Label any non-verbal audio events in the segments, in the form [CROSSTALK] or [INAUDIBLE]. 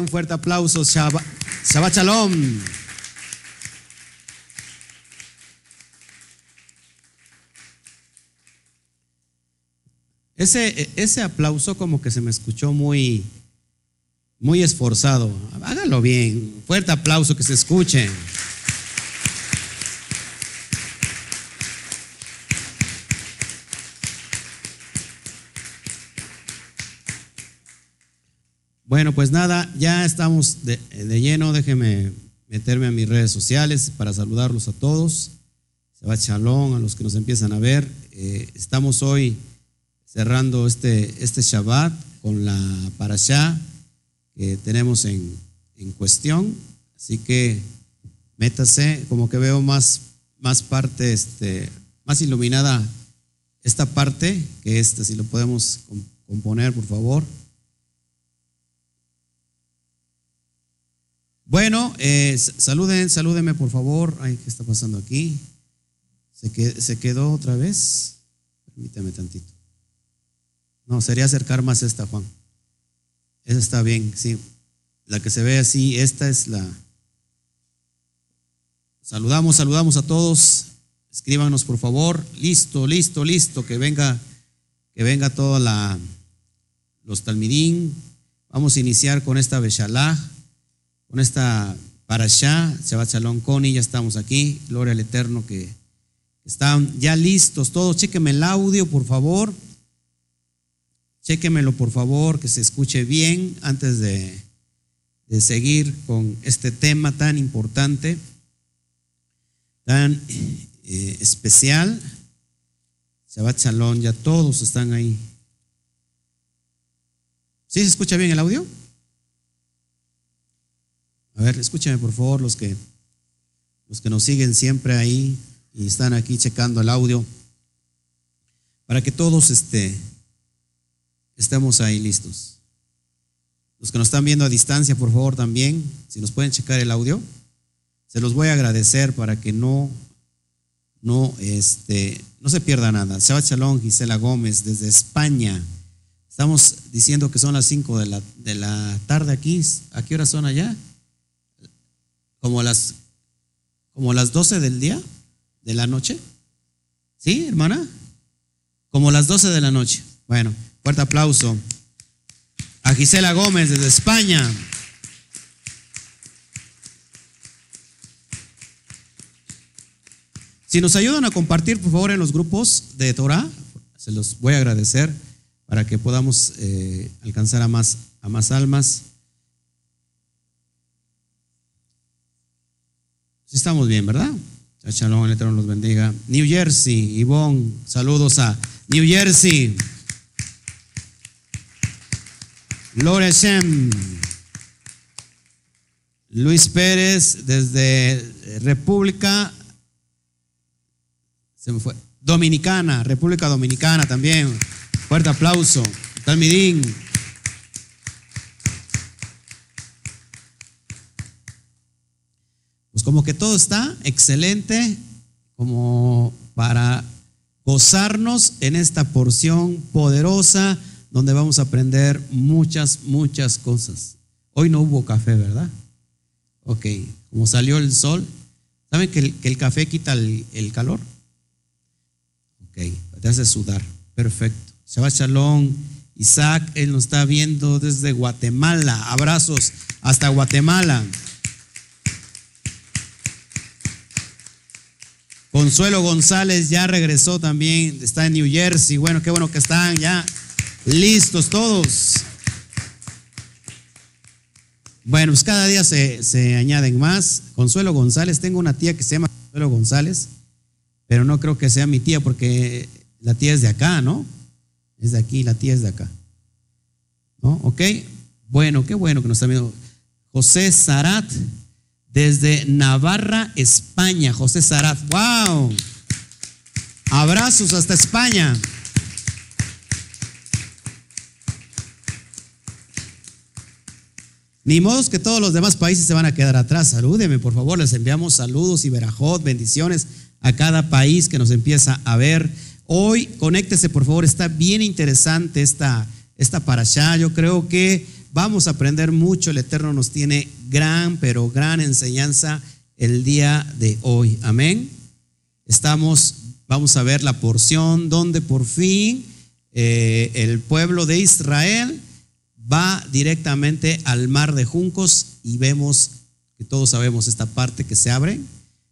un fuerte aplauso. Shabbat, Shabbat Shalom. Ese, ese aplauso como que se me escuchó muy, muy esforzado. Hágalo bien. Fuerte aplauso que se escuche. Bueno, pues nada, ya estamos de, lleno. Déjeme meterme a mis redes sociales para saludarlos a todos. Shabbat Shalom, a los que nos empiezan a ver. Eh, estamos hoy cerrando este, este Shabbat con la parashá que tenemos en, en cuestión. Así que métase, como que veo más, más parte, este, más iluminada esta parte que esta, si lo podemos componer, por favor. Bueno, eh, saluden, salúdenme por favor. Ay, ¿qué está pasando aquí? ¿Se quedó, ¿Se quedó otra vez? Permítame tantito. No, sería acercar más esta, Juan. Esa está bien, sí. La que se ve así, esta es la. Saludamos, saludamos a todos. Escríbanos, por favor. Listo, listo, listo. Que venga, que venga toda la los talmidín. Vamos a iniciar con esta Beshalach con esta parashá, Shabbat Shalom Coni, ya estamos aquí, gloria al Eterno que están ya listos todos, chéqueme el audio por favor, chéquemelo por favor, que se escuche bien antes de, de seguir con este tema tan importante, tan eh, especial. Shabbat Shalom, ya todos están ahí. ¿Sí se escucha bien el audio? A ver, escúchame por favor los que, los que nos siguen siempre ahí y están aquí checando el audio, para que todos este, estemos ahí listos. Los que nos están viendo a distancia, por favor, también, si nos pueden checar el audio, se los voy a agradecer para que no, no, este, no se pierda nada. Shabbat Shalom, Gisela Gómez, desde España. Estamos diciendo que son las 5 de la, de la tarde aquí. ¿A qué hora son allá? Como las, como las 12 del día, de la noche. ¿Sí, hermana? Como las 12 de la noche. Bueno, fuerte aplauso a Gisela Gómez desde España. Si nos ayudan a compartir, por favor, en los grupos de Torah, se los voy a agradecer para que podamos eh, alcanzar a más, a más almas. Estamos bien, ¿verdad? Shalom, el Eterno los bendiga. New Jersey, Ivonne, saludos a New Jersey. Gloria Luis Pérez, desde República, se me fue, Dominicana, República Dominicana también. Fuerte aplauso. Talmidín. Como que todo está excelente como para gozarnos en esta porción poderosa donde vamos a aprender muchas, muchas cosas. Hoy no hubo café, ¿verdad? Ok, como salió el sol, ¿saben que el, café quita el, calor? Ok, te hace sudar, perfecto. Shabbat Shalom, Isaac, él nos está viendo desde Guatemala. Abrazos hasta Guatemala. Consuelo González ya regresó también, está en New Jersey. Bueno, qué bueno que están ya listos todos. Bueno, pues cada día se, añaden más. Consuelo González, tengo una tía que se llama Consuelo González, pero no creo que sea mi tía porque la tía es de acá, ¿no? Es de aquí, la tía es de acá. ¿No? ¿Ok? Bueno, qué bueno que nos está viendo. José Zarat, desde Navarra, España, José Saraz. ¡Wow! Abrazos hasta España. Ni modos que todos los demás países se van a quedar atrás. Salúdeme, por favor. Les enviamos saludos y verajot, bendiciones a cada país que nos empieza a ver. Hoy, conéctese, por favor. Está bien interesante esta, esta para allá. Yo creo que vamos a aprender mucho. El Eterno nos tiene gran, pero gran enseñanza el día de hoy. Amén. Estamos, vamos a ver la porción donde por fin eh, el pueblo de Israel va directamente al mar de juncos y vemos que todos sabemos esta parte que se abre,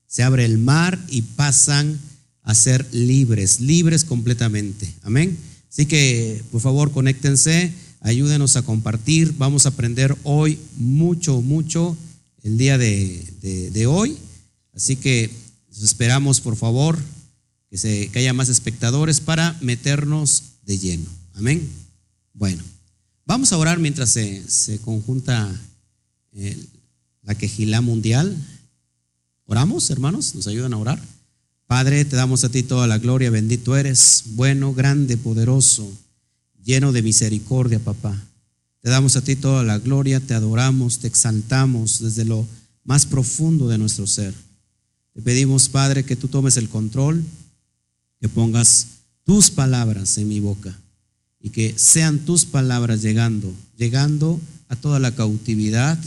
se abre el mar y pasan a ser libres, libres completamente. Amén. Así que, por favor, conéctense, ayúdenos a compartir. Vamos a aprender hoy mucho, mucho el día de, hoy. Así que esperamos, por favor, que, haya más espectadores para meternos de lleno. Amén. Bueno, vamos a orar mientras se, se conjunta eh, la quejilá mundial. ¿Oramos, hermanos? ¿Nos ayudan a orar? Padre, te damos a ti toda la gloria, bendito eres, bueno, grande, poderoso, lleno de misericordia, papá. Te damos a ti toda la gloria, te adoramos, te exaltamos desde lo más profundo de nuestro ser. Te pedimos, Padre, que tú tomes el control, que pongas tus palabras en mi boca y que sean tus palabras llegando, llegando a toda la cautividad,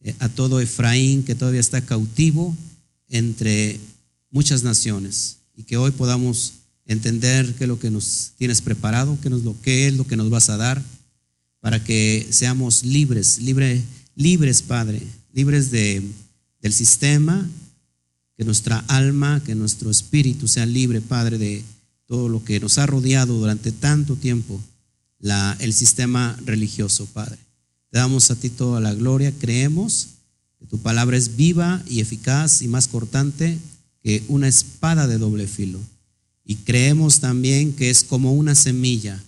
eh, a todo Efraín que todavía está cautivo entre muchas naciones y que hoy podamos entender qué es lo que nos tienes preparado, qué, nos, lo, qué es lo que nos vas a dar, para que seamos libres, libre, libres, Padre, libres de, del sistema, que nuestra alma, que nuestro espíritu sea libre, Padre, de todo lo que nos ha rodeado durante tanto tiempo, el sistema religioso, Padre. Te damos a ti toda la gloria, creemos que tu palabra es viva y eficaz y más cortante una espada de doble filo. Y creemos también que es como una semilla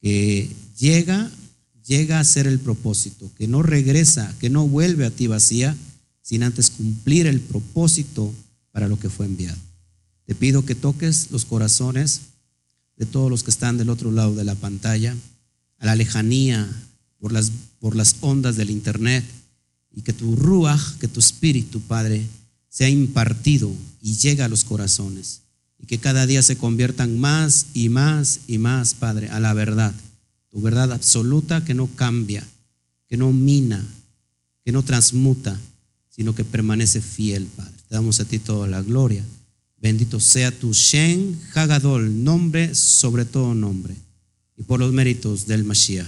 que llega, llega a ser el propósito, que no regresa, que no vuelve a ti vacía, sin antes cumplir el propósito para lo que fue enviado. Te pido que toques los corazones de todos los que están del otro lado de la pantalla, a la lejanía, por las, por las ondas del Internet, y que tu ruach, que tu espíritu, Padre, sea impartido y llega a los corazones. Y que cada día se conviertan más y más y más, Padre, a la verdad. Tu verdad absoluta que no cambia, que no mina, que no transmuta, sino que permanece fiel, Padre. Te damos a ti toda la gloria. Bendito sea tu Shen Hagadol, nombre sobre todo nombre, y por los méritos del Mashiach.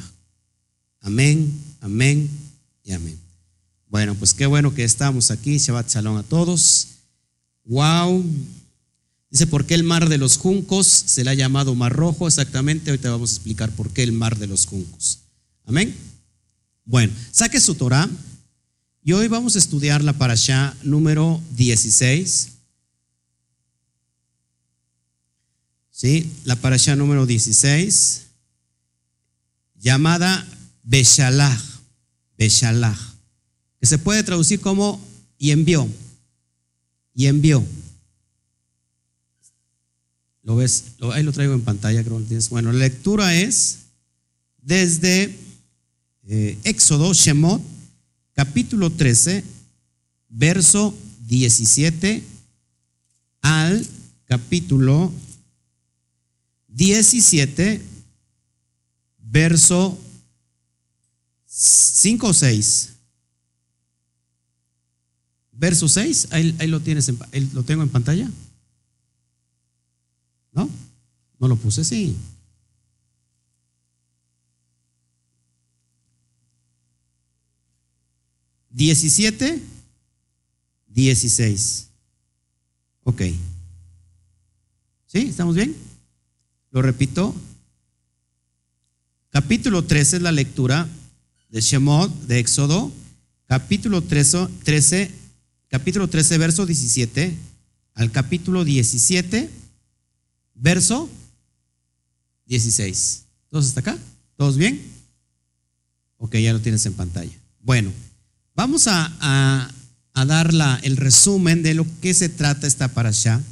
Amén, amén y amén. Bueno, pues qué bueno que estamos aquí. Shabbat Shalom a todos. Wow. Dice, ¿por qué el mar de los juncos se le ha llamado mar rojo? Exactamente, ahorita vamos a explicar por qué el mar de los juncos. Amén. Bueno, saque su Torah y hoy vamos a estudiar la parashá número 16. ¿Sí? La parashá número 16, llamada Beshalach. Beshalach se puede traducir como y envió. Y envió. ¿Lo ves? Ahí lo traigo en pantalla, creo que Bueno, la lectura es desde eh, Éxodo, Shemot, capítulo 13, verso 17 al capítulo 17, verso 5 o 6. Verso 6, ahí, lo tienes, lo tengo en pantalla. ¿No? No lo puse, sí. Diecisiete, dieciséis. Ok. ¿Sí? ¿Estamos bien? Lo repito. Capítulo 13 es la lectura de Shemot, de Éxodo. Capítulo 13, 13 capítulo 13, verso 17, al capítulo 17, verso 16. ¿Todos hasta acá? ¿Todos bien? Ok, ya lo tienes en pantalla. Bueno, vamos a, a, dar la, el resumen de lo que se trata esta parasha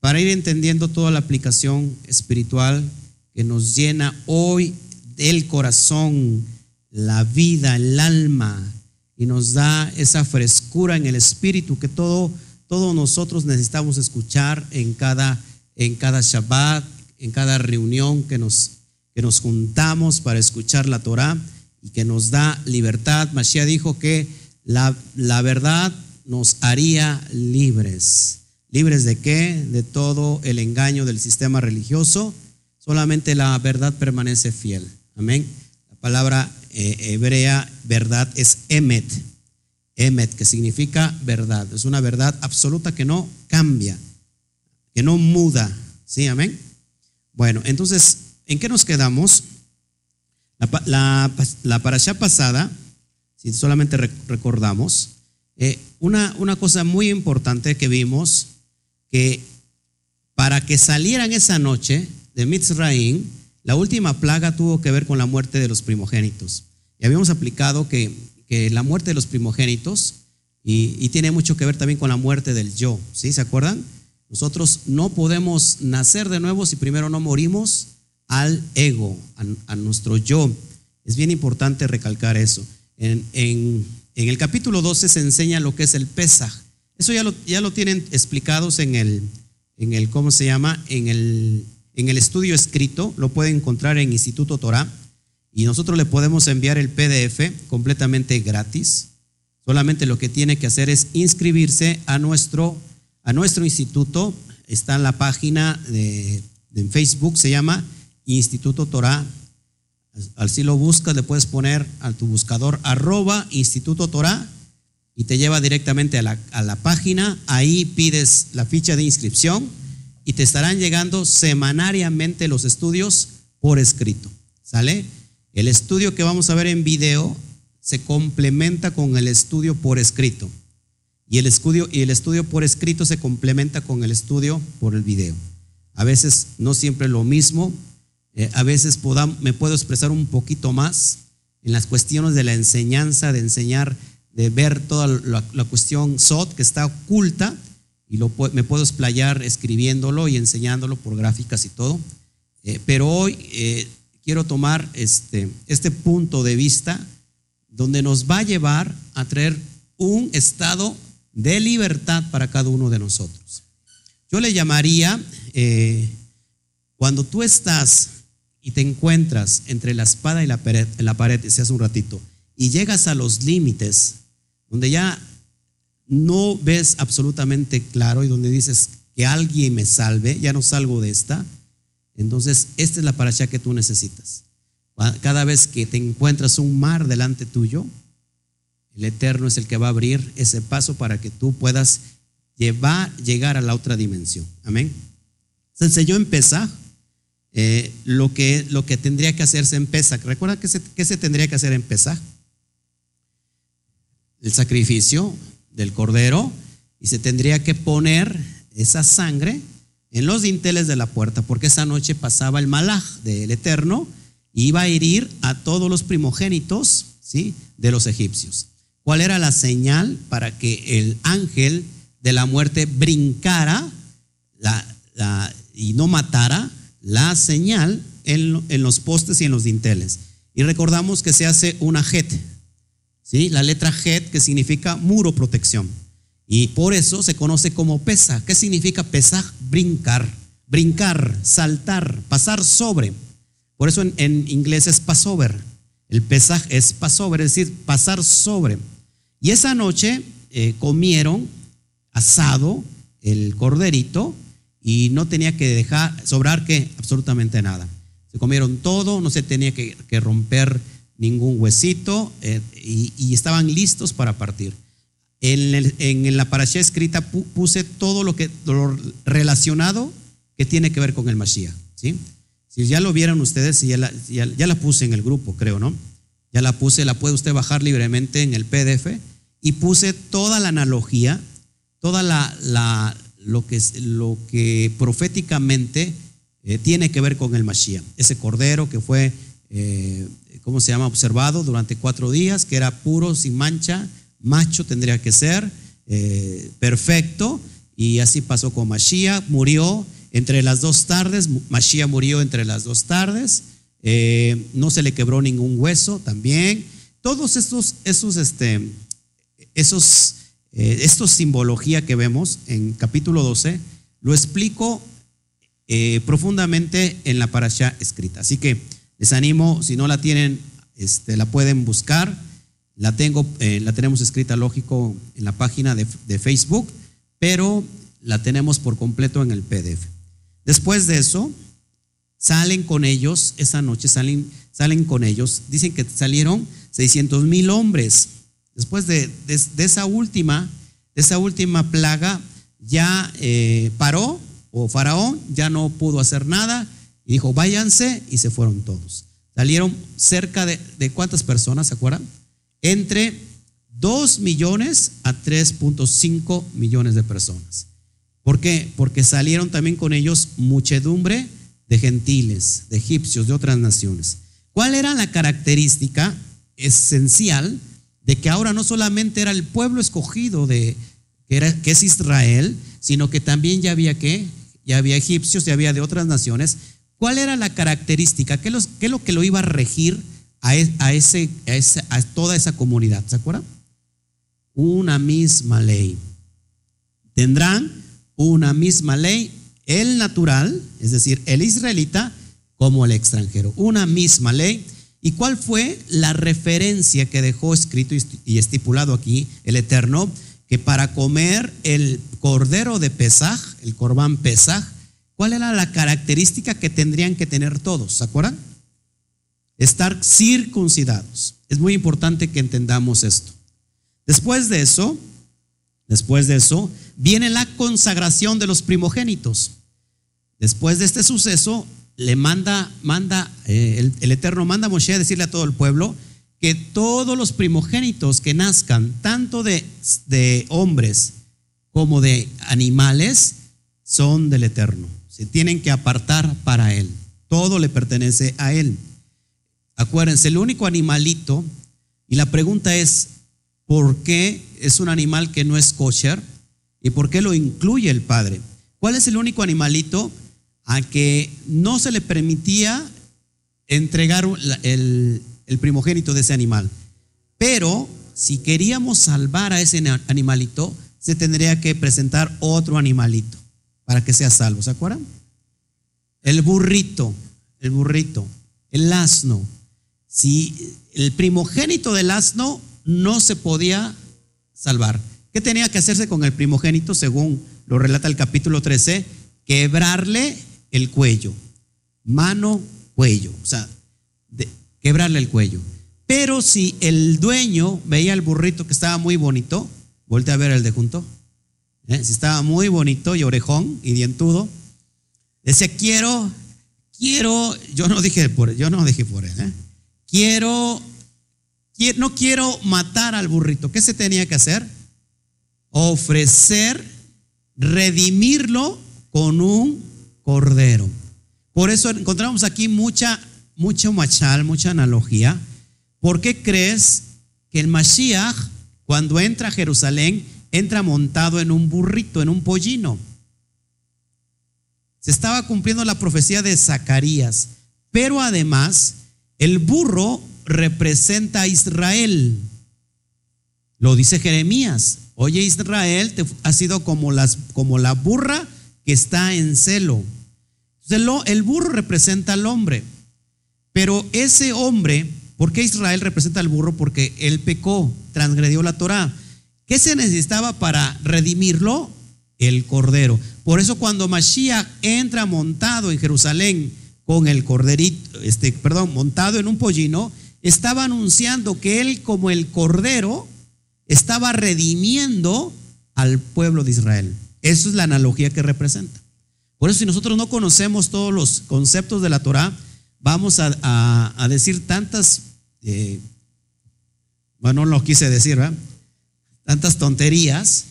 para ir entendiendo toda la aplicación espiritual que nos llena hoy el corazón, la vida, el alma, y nos da esa frescura en el espíritu que todo, todos nosotros necesitamos escuchar en cada, en cada Shabbat, en cada reunión que nos, que nos juntamos para escuchar la Torah y que nos da libertad. Mashiach dijo que la, la verdad nos haría libres. ¿Libres de qué? De todo el engaño del sistema religioso. Solamente la verdad permanece fiel. Amén. La palabra eh, hebrea verdad es emet. Emet, que significa verdad. Es una verdad absoluta que no cambia, que no muda. ¿Sí? Amén. Bueno, entonces, ¿en qué nos quedamos? La, la, pasada, si solamente recordamos, eh, una, una cosa muy importante que vimos, que para que salieran esa noche de Mitzraim, la última plaga tuvo que ver con la muerte de los primogénitos. Y habíamos aplicado que, que la muerte de los primogénitos, y, y, tiene mucho que ver también con la muerte del yo, ¿sí? ¿Se acuerdan? Nosotros no podemos nacer de nuevo si primero no morimos al ego, a, nuestro yo. Es bien importante recalcar eso. En el capítulo 12 se enseña lo que es el Pesaj. Eso ya lo, ya lo tienen explicados en el, en el, ¿cómo se llama? En el, en el estudio escrito, lo pueden encontrar en Instituto Torah y nosotros le podemos enviar el PDF completamente gratis. Solamente lo que tiene que hacer es inscribirse a nuestro, a nuestro instituto. Está en la página de, en Facebook, se llama Instituto Torah al si lo buscas, le puedes poner a tu buscador arroba Instituto Torah y te lleva directamente a la, a la, página. Ahí pides la ficha de inscripción y te estarán llegando semanariamente los estudios por escrito. ¿Sale? El estudio que vamos a ver en video se complementa con el estudio por escrito. Y el estudio, y el estudio por escrito se complementa con el estudio por el video. A veces no siempre lo mismo, eh, a veces me puedo expresar un poquito más en las cuestiones de la enseñanza, de enseñar, de ver toda la, cuestión SOT que está oculta y lo, me puedo explayar escribiéndolo y enseñándolo por gráficas y todo. Eh, pero hoy eh, quiero tomar este, este punto de vista donde nos va a llevar a traer un estado de libertad para cada uno de nosotros. Yo le llamaría, cuando tú estás y te encuentras entre la espada y la pared, la pared, decía hace un ratito, y llegas a los límites donde ya no ves absolutamente claro y donde dices que alguien me salve, ya no salgo de esta, entonces esta es la parasha que tú necesitas. Cada vez que te encuentras un mar delante tuyo, el Eterno es el que va a abrir ese paso para que tú puedas llevar, llegar a la otra dimensión. Amén. Se enseñó en Pesaj lo, que, lo que tendría que hacerse en Pesach. ¿Recuerda qué se, se tendría que hacer en Pesach? El sacrificio del cordero y se tendría que poner esa sangre en los dinteles de la puerta, porque esa noche pasaba el malaj del Eterno y iba a herir a todos los primogénitos ¿sí? de los egipcios. ¿Cuál era la señal para que el ángel de la muerte brincara y no matara la señal en, los postes y en los dinteles. Y recordamos que se hace una het, ¿sí? la letra het que significa muro protección. Y por eso se conoce como pesa. ¿Qué significa pesa? Brincar, brincar, saltar, pasar sobre. Por eso en, inglés es passover. El pesaj es passover, es decir, pasar sobre. Y esa noche eh, comieron asado el corderito y no tenía que dejar sobrar que absolutamente nada. Se comieron todo, no se tenía que, romper ningún huesito eh, y, estaban listos para partir. En, en la escrita puse todo lo, que, relacionado que tiene que ver con el Mashiach. ¿sí? Si ya lo vieron ustedes, ya la, ya, la puse en el grupo, creo, ¿no? Ya la puse, la puede usted bajar libremente en el PDF y puse toda la analogía, toda la, lo que, lo que proféticamente eh, tiene que ver con el Mashiach. Ese cordero que fue, eh, ¿cómo se llama?, observado durante cuatro días, que era puro, sin mancha, macho tendría que ser, eh, perfecto, y así pasó con Mashiach, murió entre las dos tardes, Mashiach murió entre las dos tardes, no se le quebró ningún hueso también. Todos estos, esos, este, esos eh, esta simbología que vemos en capítulo 12 lo explico eh, profundamente en la parasha escrita. Así que les animo, si no la tienen este, la pueden buscar. La, tengo, eh, la tenemos escrita, lógico, en la página de, de Facebook, pero la tenemos por completo en el PDF. Después de eso, salen con ellos, esa noche salen, salen con ellos, dicen que salieron 600 mil hombres. Después de, esa última, esa última plaga, ya eh, paró, o Faraón ya no pudo hacer nada, y dijo, váyanse, y se fueron todos. Salieron cerca de, de cuántas personas, ¿se acuerdan? Entre 2 millones a 3.5 millones de personas. ¿Por qué? Porque salieron también con ellos muchedumbre de gentiles, de egipcios, de otras naciones. ¿Cuál era la característica esencial de que ahora no solamente era el pueblo escogido de que, es Israel, sino que también ya había que ya había egipcios, ya había de otras naciones. ¿Cuál era la característica? ¿Qué, es lo que lo iba a regir a, e, a, ese, a toda esa comunidad? ¿Se acuerdan? Una misma ley. Tendrán una misma ley, el natural, es decir, el israelita, como el extranjero. Una misma ley. ¿Y cuál fue la referencia que dejó escrito y estipulado aquí el Eterno? Que para comer el cordero de Pesaj, el corbán Pesaj, ¿cuál era la característica que tendrían que tener todos? ¿Se acuerdan? Estar circuncidados. Es muy importante que entendamos esto. Después de eso, después de eso, viene la consagración de los primogénitos. Después de este suceso, le manda, manda, eh, el, Eterno manda a Moshe a decirle a todo el pueblo que todos los primogénitos que nazcan, tanto de, de hombres como de animales, son del Eterno. Se tienen que apartar para Él. Todo le pertenece a Él. Acuérdense, el único animalito, y la pregunta es, ¿por qué es un animal que no es kosher? ¿Y por qué lo incluye el Padre? ¿Cuál es el único animalito a que no se le permitía entregar el, primogénito de ese animal. Pero si queríamos salvar a ese animalito, se tendría que presentar otro animalito para que sea salvo. ¿Se acuerdan? El burrito, el burrito, el asno. Si el primogénito del asno no se podía salvar, ¿qué tenía que hacerse con el primogénito según lo relata el capítulo 13? Quebrarle el cuello, mano, cuello, o sea, quebrarle el cuello. Pero si el dueño veía el burrito que estaba muy bonito, voltea a ver el de junto, ¿eh? si estaba muy bonito y orejón y dientudo, decía, quiero, quiero, yo no dije por, yo no dije por él, ¿eh? quiero, quiero, no quiero matar al burrito. ¿Qué se tenía que hacer? Ofrecer, redimirlo con un cordero. Por eso encontramos aquí mucha, mucho machal, mucha analogía. ¿Por qué crees que el Mashiach, cuando entra a Jerusalén, entra montado en un burrito, en un pollino? Se estaba cumpliendo la profecía de Zacarías, pero además el burro representa a Israel. Lo dice Jeremías. Oye, Israel te ha sido como, las, como la burra que está en celo. El burro representa al hombre, pero ese hombre, ¿por qué Israel representa al burro? Porque él pecó, transgredió la Torah. ¿Qué se necesitaba para redimirlo? El cordero. Por eso cuando Mashiach entra montado en Jerusalén con el corderito, este, perdón, montado en un pollino, estaba anunciando que él como el cordero estaba redimiendo al pueblo de Israel. Eso es la analogía que representa. Por eso si nosotros no conocemos todos los conceptos de la Torah, vamos a, decir tantas, eh, bueno, no lo quise decir. Tantas tonterías,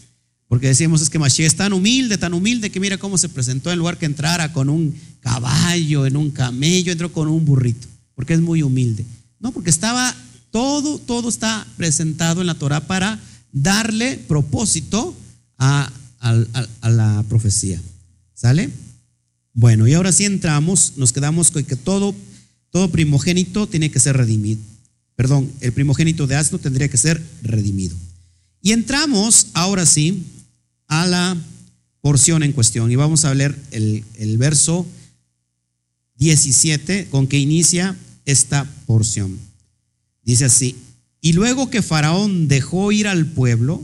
porque decimos es que Mashiach es tan humilde, tan humilde que mira cómo se presentó en lugar que entrara con un caballo, en un camello, entró con un burrito, porque es muy humilde. No, porque estaba, todo, todo está presentado en la Torah para darle propósito a la profecía. ¿Sale? Bueno, y ahora sí entramos, nos quedamos con que todo, todo primogénito tiene que ser redimido. Perdón, el primogénito de asno tendría que ser redimido. Y entramos ahora sí a la porción en cuestión. Y vamos a leer el, el verso 17 con que inicia esta porción. Dice así, y luego que Faraón dejó ir al pueblo,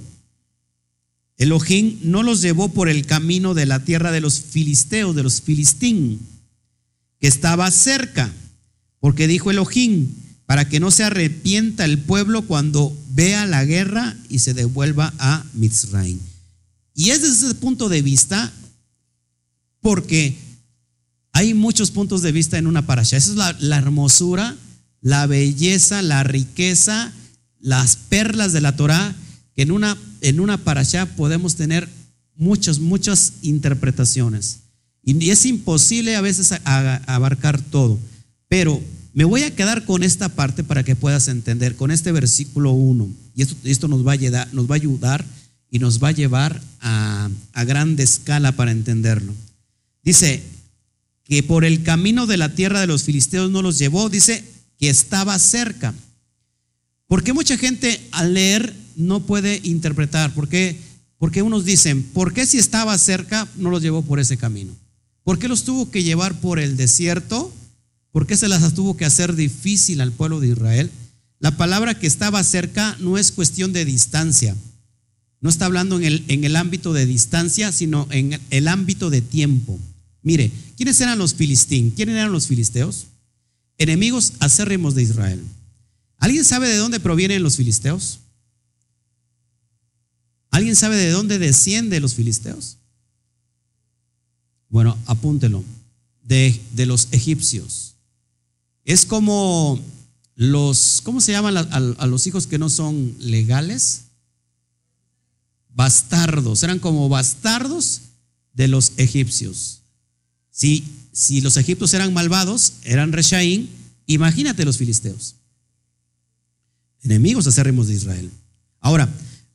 Elohim no los llevó por el camino de la tierra de los filisteos, de los filistín, que estaba cerca, porque dijo Elohim, para que no se arrepienta el pueblo cuando vea la guerra y se devuelva a Mitzrayim. Y es desde ese punto de vista, porque hay muchos puntos de vista en una parasha. Esa es la, hermosura, la belleza, la riqueza, las perlas de la Torah, que en una, en una parasha podemos tener muchas, muchas interpretaciones. Y es imposible a veces abarcar todo. Pero me voy a quedar con esta parte para que puedas entender, con este versículo 1. Y esto, esto nos, va a ayudar, nos va a ayudar y nos va a llevar a, a grande escala para entenderlo. Dice que por el camino de la tierra de los filisteos no los llevó, dice que estaba cerca. Porque mucha gente al leer no puede interpretar? Porque, porque unos dicen, ¿por qué si estaba cerca no los llevó por ese camino? ¿Por qué los tuvo que llevar por el desierto? ¿Por qué se las tuvo que hacer difícil al pueblo de Israel? La palabra que estaba cerca no es cuestión de distancia. No está hablando en el, en el ámbito de distancia, sino en el ámbito de tiempo. Mire, ¿quiénes eran los filistín? ¿Quiénes eran los filisteos? Enemigos acérrimos de Israel. ¿Alguien sabe de dónde provienen los filisteos? ¿Alguien sabe de dónde descienden los filisteos? Bueno, apúntelo. De, de los egipcios. Es como los, ¿cómo se llaman a, los hijos que no son legales? Bastardos, eran como bastardos de los egipcios. Si, si los egipcios eran malvados, eran Reshaín, imagínate los filisteos. Enemigos acérrimos de Israel. Ahora,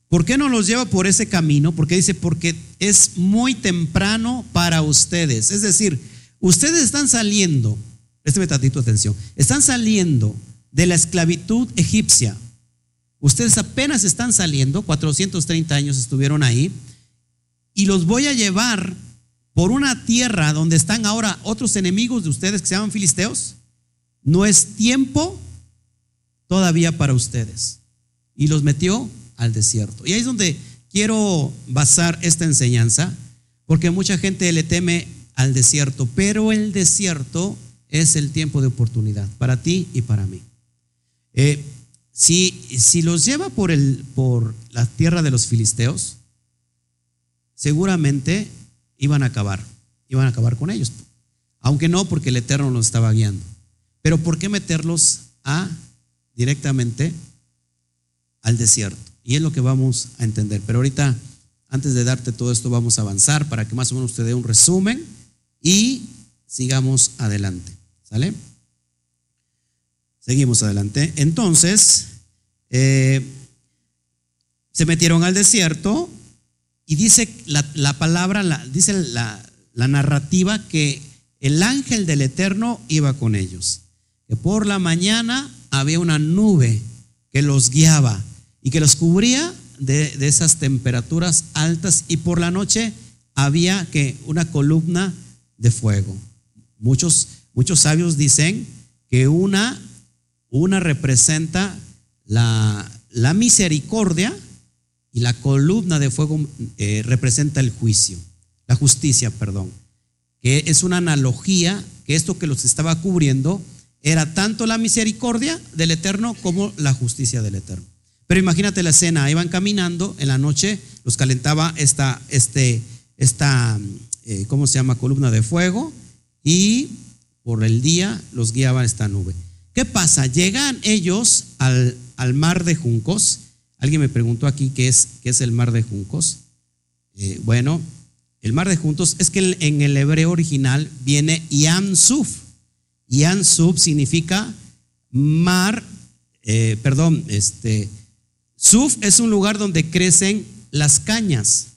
¿por qué no los lleva por ese camino? Porque dice, porque es muy temprano para ustedes. Es decir, ustedes están saliendo Présteme tantito atención. Están saliendo de la esclavitud egipcia. Ustedes apenas están saliendo, 430 años estuvieron ahí, y los voy a llevar por una tierra donde están ahora otros enemigos de ustedes que se llaman filisteos. No es tiempo todavía para ustedes. Y los metió al desierto. Y ahí es donde quiero basar esta enseñanza, porque mucha gente le teme al desierto, pero el desierto es el tiempo de oportunidad para ti y para mí. Eh, si, si, los lleva por, el, por la tierra de los filisteos, seguramente iban a acabar, iban a acabar con ellos. Aunque no, porque el Eterno los estaba guiando. Pero ¿por qué meterlos a directamente al desierto? Y es lo que vamos a entender. Pero ahorita, antes de darte todo esto, vamos a avanzar para que más o menos usted dé un resumen y sigamos adelante. ¿Sale? Seguimos adelante. Entonces, eh, se metieron al desierto y dice la, palabra, la, dice la narrativa que el ángel del Eterno iba con ellos. Que por la mañana había una nube que los guiaba y que los cubría de, esas temperaturas altas y por la noche había que una columna de fuego. Muchos Muchos sabios dicen que una, una representa la, la misericordia y la columna de fuego eh, representa el juicio, la justicia, perdón, que es una analogía que esto que los estaba cubriendo era tanto la misericordia del Eterno como la justicia del Eterno. Pero imagínate la escena, iban caminando en la noche, los calentaba esta, este, esta, eh, ¿cómo se llama? Columna de fuego y por el día los guiaba esta nube. ¿Qué pasa? Llegan ellos al, mar de juncos. Alguien me preguntó aquí qué es, qué es el mar de juncos. Eh, bueno, el mar de juncos es que en el hebreo original viene Yam Suf. Yam Suf significa mar, eh, perdón, este, Suf es un lugar donde crecen las cañas.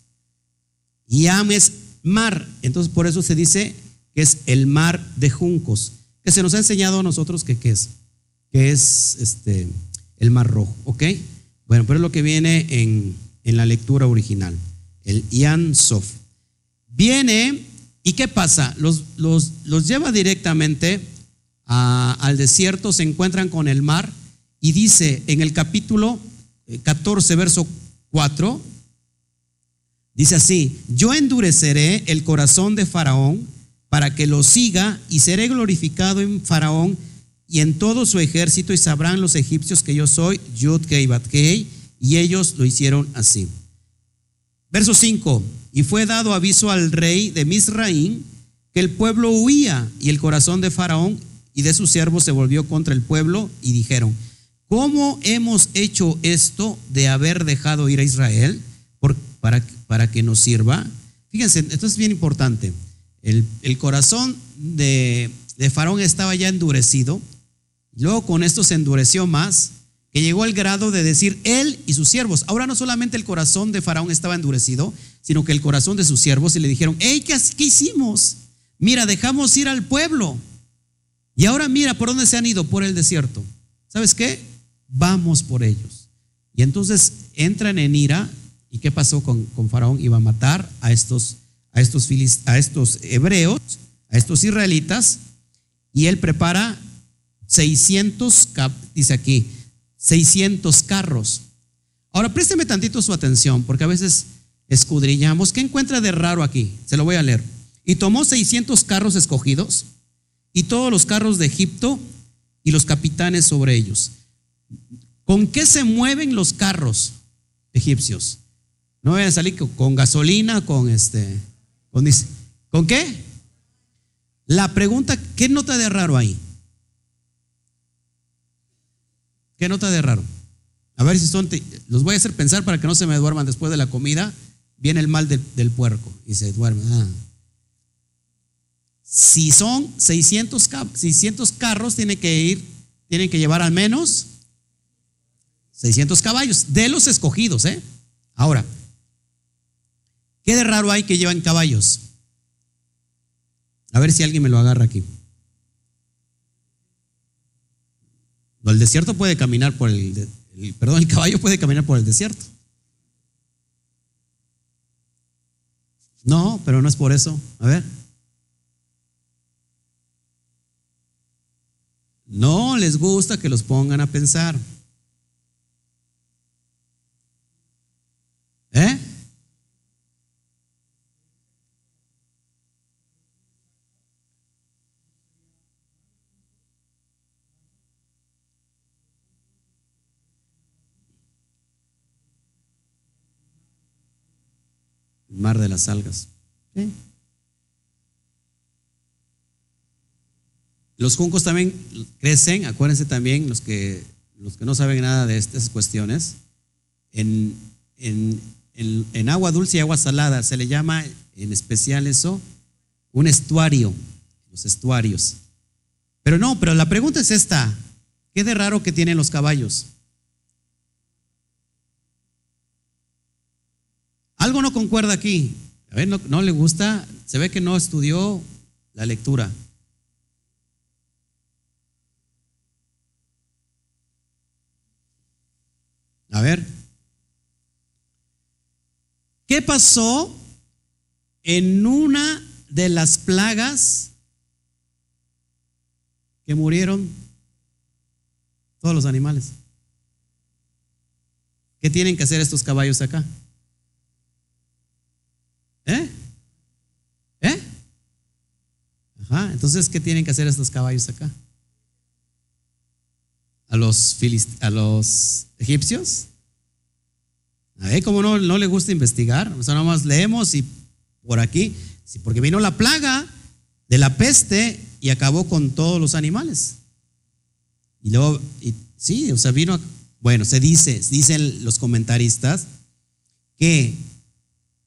Yam es mar, entonces por eso se dice que es el mar de juncos, que se nos ha enseñado a nosotros que es, que es este, el mar rojo, ¿ok? Bueno, pero es lo que viene en, en la lectura original, el Ian Sof. Viene, ¿y qué pasa? Los, los, los lleva directamente al desierto, se encuentran con el mar y dice en el capítulo 14, verso 4, dice así, yo endureceré el corazón de Faraón para que lo siga y seré glorificado en Faraón y en todo su ejército y sabrán los egipcios que yo soy, Yud Kei Bat Kei, y ellos lo hicieron así. Verso 5, y fue dado aviso al rey de Misraín que el pueblo huía y el corazón de Faraón y de sus siervos se volvió contra el pueblo y dijeron, ¿cómo hemos hecho esto de haber dejado ir a Israel para, para que nos sirva? Fíjense, esto es bien importante. El, corazón de, de Faraón estaba ya endurecido, luego con esto se endureció más, que llegó al grado de decir él y sus siervos. Ahora no solamente el corazón de Faraón estaba endurecido, sino que el corazón de sus siervos y le dijeron, hey, ¿qué, ¿qué, hicimos? Mira, dejamos ir al pueblo. Y ahora mira por dónde se han ido, por el desierto. ¿Sabes qué? Vamos por ellos. Y entonces entran en ira. ¿Y qué pasó con, con Faraón? Iba a matar a estos, a, estos a estos hebreos, a estos israelitas. Y él prepara 600, dice aquí, 600 carros. Ahora présteme tantito su atención, porque a veces escudriñamos. ¿Qué encuentra de raro aquí? Se lo voy a leer. Y tomó 600 carros escogidos y todos los carros de Egipto y los capitanes sobre ellos. ¿Con qué se mueven los carros egipcios? No vayan a salir con gasolina, con este, con, ¿con qué? La pregunta, ¿qué nota de raro ahí? ¿Qué nota de raro? A ver si son, los voy a hacer pensar para que no se me duerman después de la comida. Viene el mal del puerco y se duerme. Ah. Si son 600, 600 carros, tienen que ir, tienen que llevar al menos 600 caballos de los escogidos. ¿eh? Ahora, ¿qué de raro hay que llevan caballos? A ver si alguien me lo agarra aquí. El desierto puede caminar por el, perdón, el caballo puede caminar por el desierto. No, pero no es por eso. A ver. No les gusta que los pongan a pensar. ¿Eh? mar de las algas. Los juncos también crecen, acuérdense también, los que, los que no saben nada de estas cuestiones, en, en agua dulce y agua salada se le llama en especial eso un estuario, los estuarios. Pero no, pero la pregunta es esta, ¿qué de raro que tienen los caballos? Algo no concuerda aquí. A ver, no, le gusta. Se ve que no estudió la lectura. A ver. ¿Qué pasó en una de las plagas que murieron todos los animales? ¿Qué tienen que hacer estos caballos acá? ¿Eh? ¿Eh? Ajá, entonces, ¿qué tienen que hacer estos caballos acá? ¿A los, a los egipcios? A ver, ¿cómo no, no le gusta investigar? O sea, nomás leemos y por aquí, sí, porque vino la plaga de la peste y acabó con todos los animales. Y luego, sí, o sea, vino, bueno, se dice, dicen los comentaristas que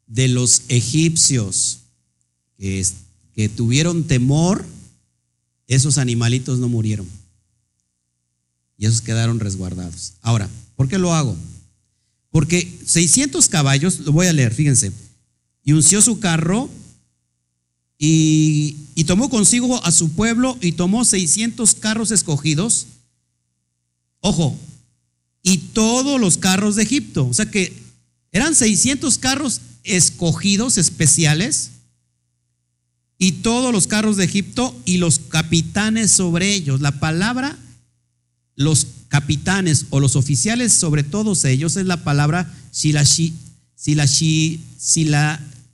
de los egipcios que, que tuvieron temor, esos animalitos no murieron. Y esos quedaron resguardados. Ahora, ¿por qué lo hago? Porque 600 caballos, lo voy a leer, fíjense, y unció su carro y, y, tomó consigo a su pueblo y tomó 600 carros escogidos. Ojo, y todos los carros de Egipto. O sea que eran 600 carros escogidos especiales y todos los carros de Egipto y los capitanes sobre ellos. La palabra, los capitanes o los oficiales sobre todos ellos es la palabra shilashi,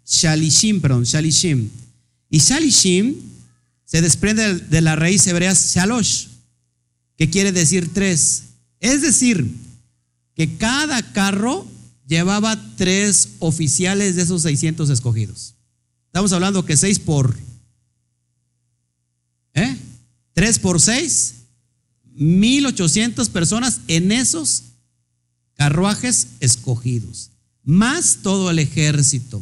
shalishim, shalishim. Y shalishim se desprende de la raíz hebrea shalosh, que quiere decir tres. Es decir, que cada carro llevaba tres oficiales de esos 600 escogidos. Estamos hablando que seis por, ¿eh? Tres por seis, 1800 personas en esos carruajes escogidos, más todo el ejército.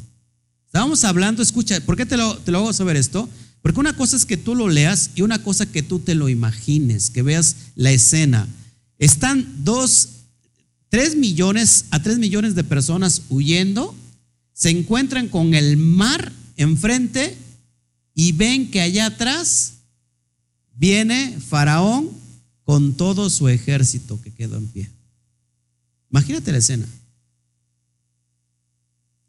Estábamos hablando, escucha, ¿por qué te lo, te lo hago saber esto? Porque una cosa es que tú lo leas y una cosa que tú te lo imagines, que veas la escena. Están dos, tres millones a tres millones de personas huyendo, se encuentran con el mar enfrente y ven que allá atrás viene Faraón con todo su ejército que quedó en pie. Imagínate la escena.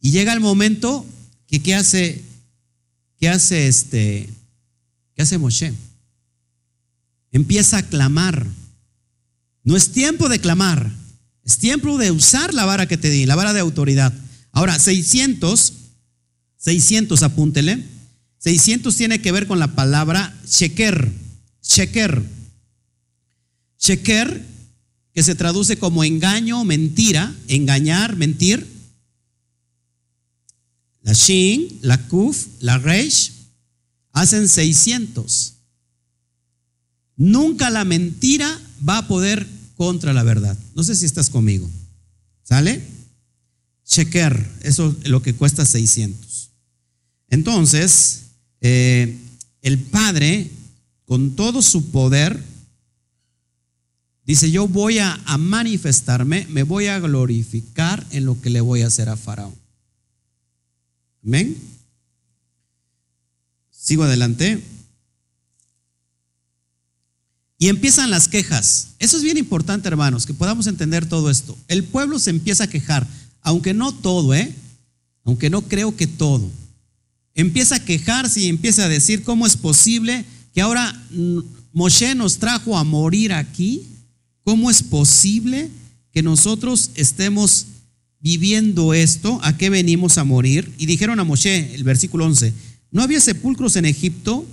Y llega el momento que ¿qué hace? ¿Qué hace este? ¿Qué hace Moshe? Empieza a clamar. No es tiempo de clamar, es tiempo de usar la vara que te di, la vara de autoridad. Ahora, 600, 600, apúntele. 600 tiene que ver con la palabra sheker, sheker. Sheker, que se traduce como engaño, mentira, engañar, mentir. La Shin, la Kuf, la Reish, hacen 600. Nunca la mentira va a poder contra la verdad. No sé si estás conmigo. ¿Sale? Sheker, eso es lo que cuesta 600. Entonces, eh, el Padre, con todo su poder, Dice, yo voy a, manifestarme, me voy a glorificar en lo que le voy a hacer a Faraón. Amén. Sigo adelante. Y empiezan las quejas. Eso es bien importante, hermanos, que podamos entender todo esto. El pueblo se empieza a quejar, aunque no todo, ¿eh? Aunque no creo que todo. Empieza a quejarse y empieza a decir cómo es posible que ahora Moshe nos trajo a morir aquí ¿Cómo es posible que nosotros estemos viviendo esto? ¿A qué venimos a morir? Y dijeron a Moshe, el versículo 11, ¿no había sepulcros en Egipto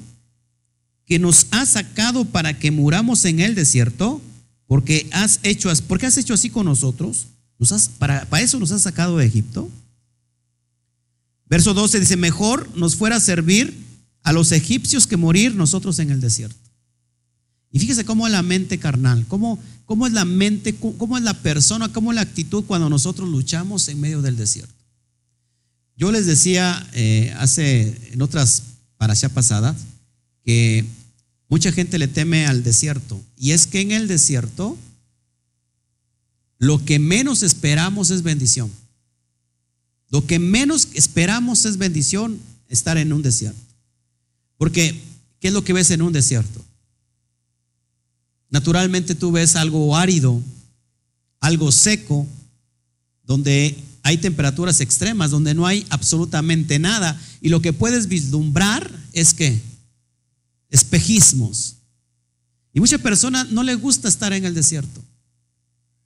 que nos ha sacado para que muramos en el desierto? Porque has hecho, ¿por qué has hecho así con nosotros? ¿Nos para, ¿Para eso nos has sacado de Egipto? Verso 12 dice, mejor nos fuera a servir a los egipcios que morir nosotros en el desierto. Y fíjese cómo la mente carnal, cómo, cómo es la mente, cómo es la persona, cómo es la actitud cuando nosotros luchamos en medio del desierto. Yo les decía eh, hace, en otras ya pasadas, que mucha gente le teme al desierto. Y es que en el desierto lo que menos esperamos es bendición. Lo que menos esperamos es bendición estar en un desierto. Porque, ¿qué es lo que ves en un desierto? Naturalmente tú ves algo árido, algo seco, donde hay temperaturas extremas, donde no hay absolutamente nada. Y lo que puedes vislumbrar es que espejismos. Y muchas personas no les gusta estar en el desierto.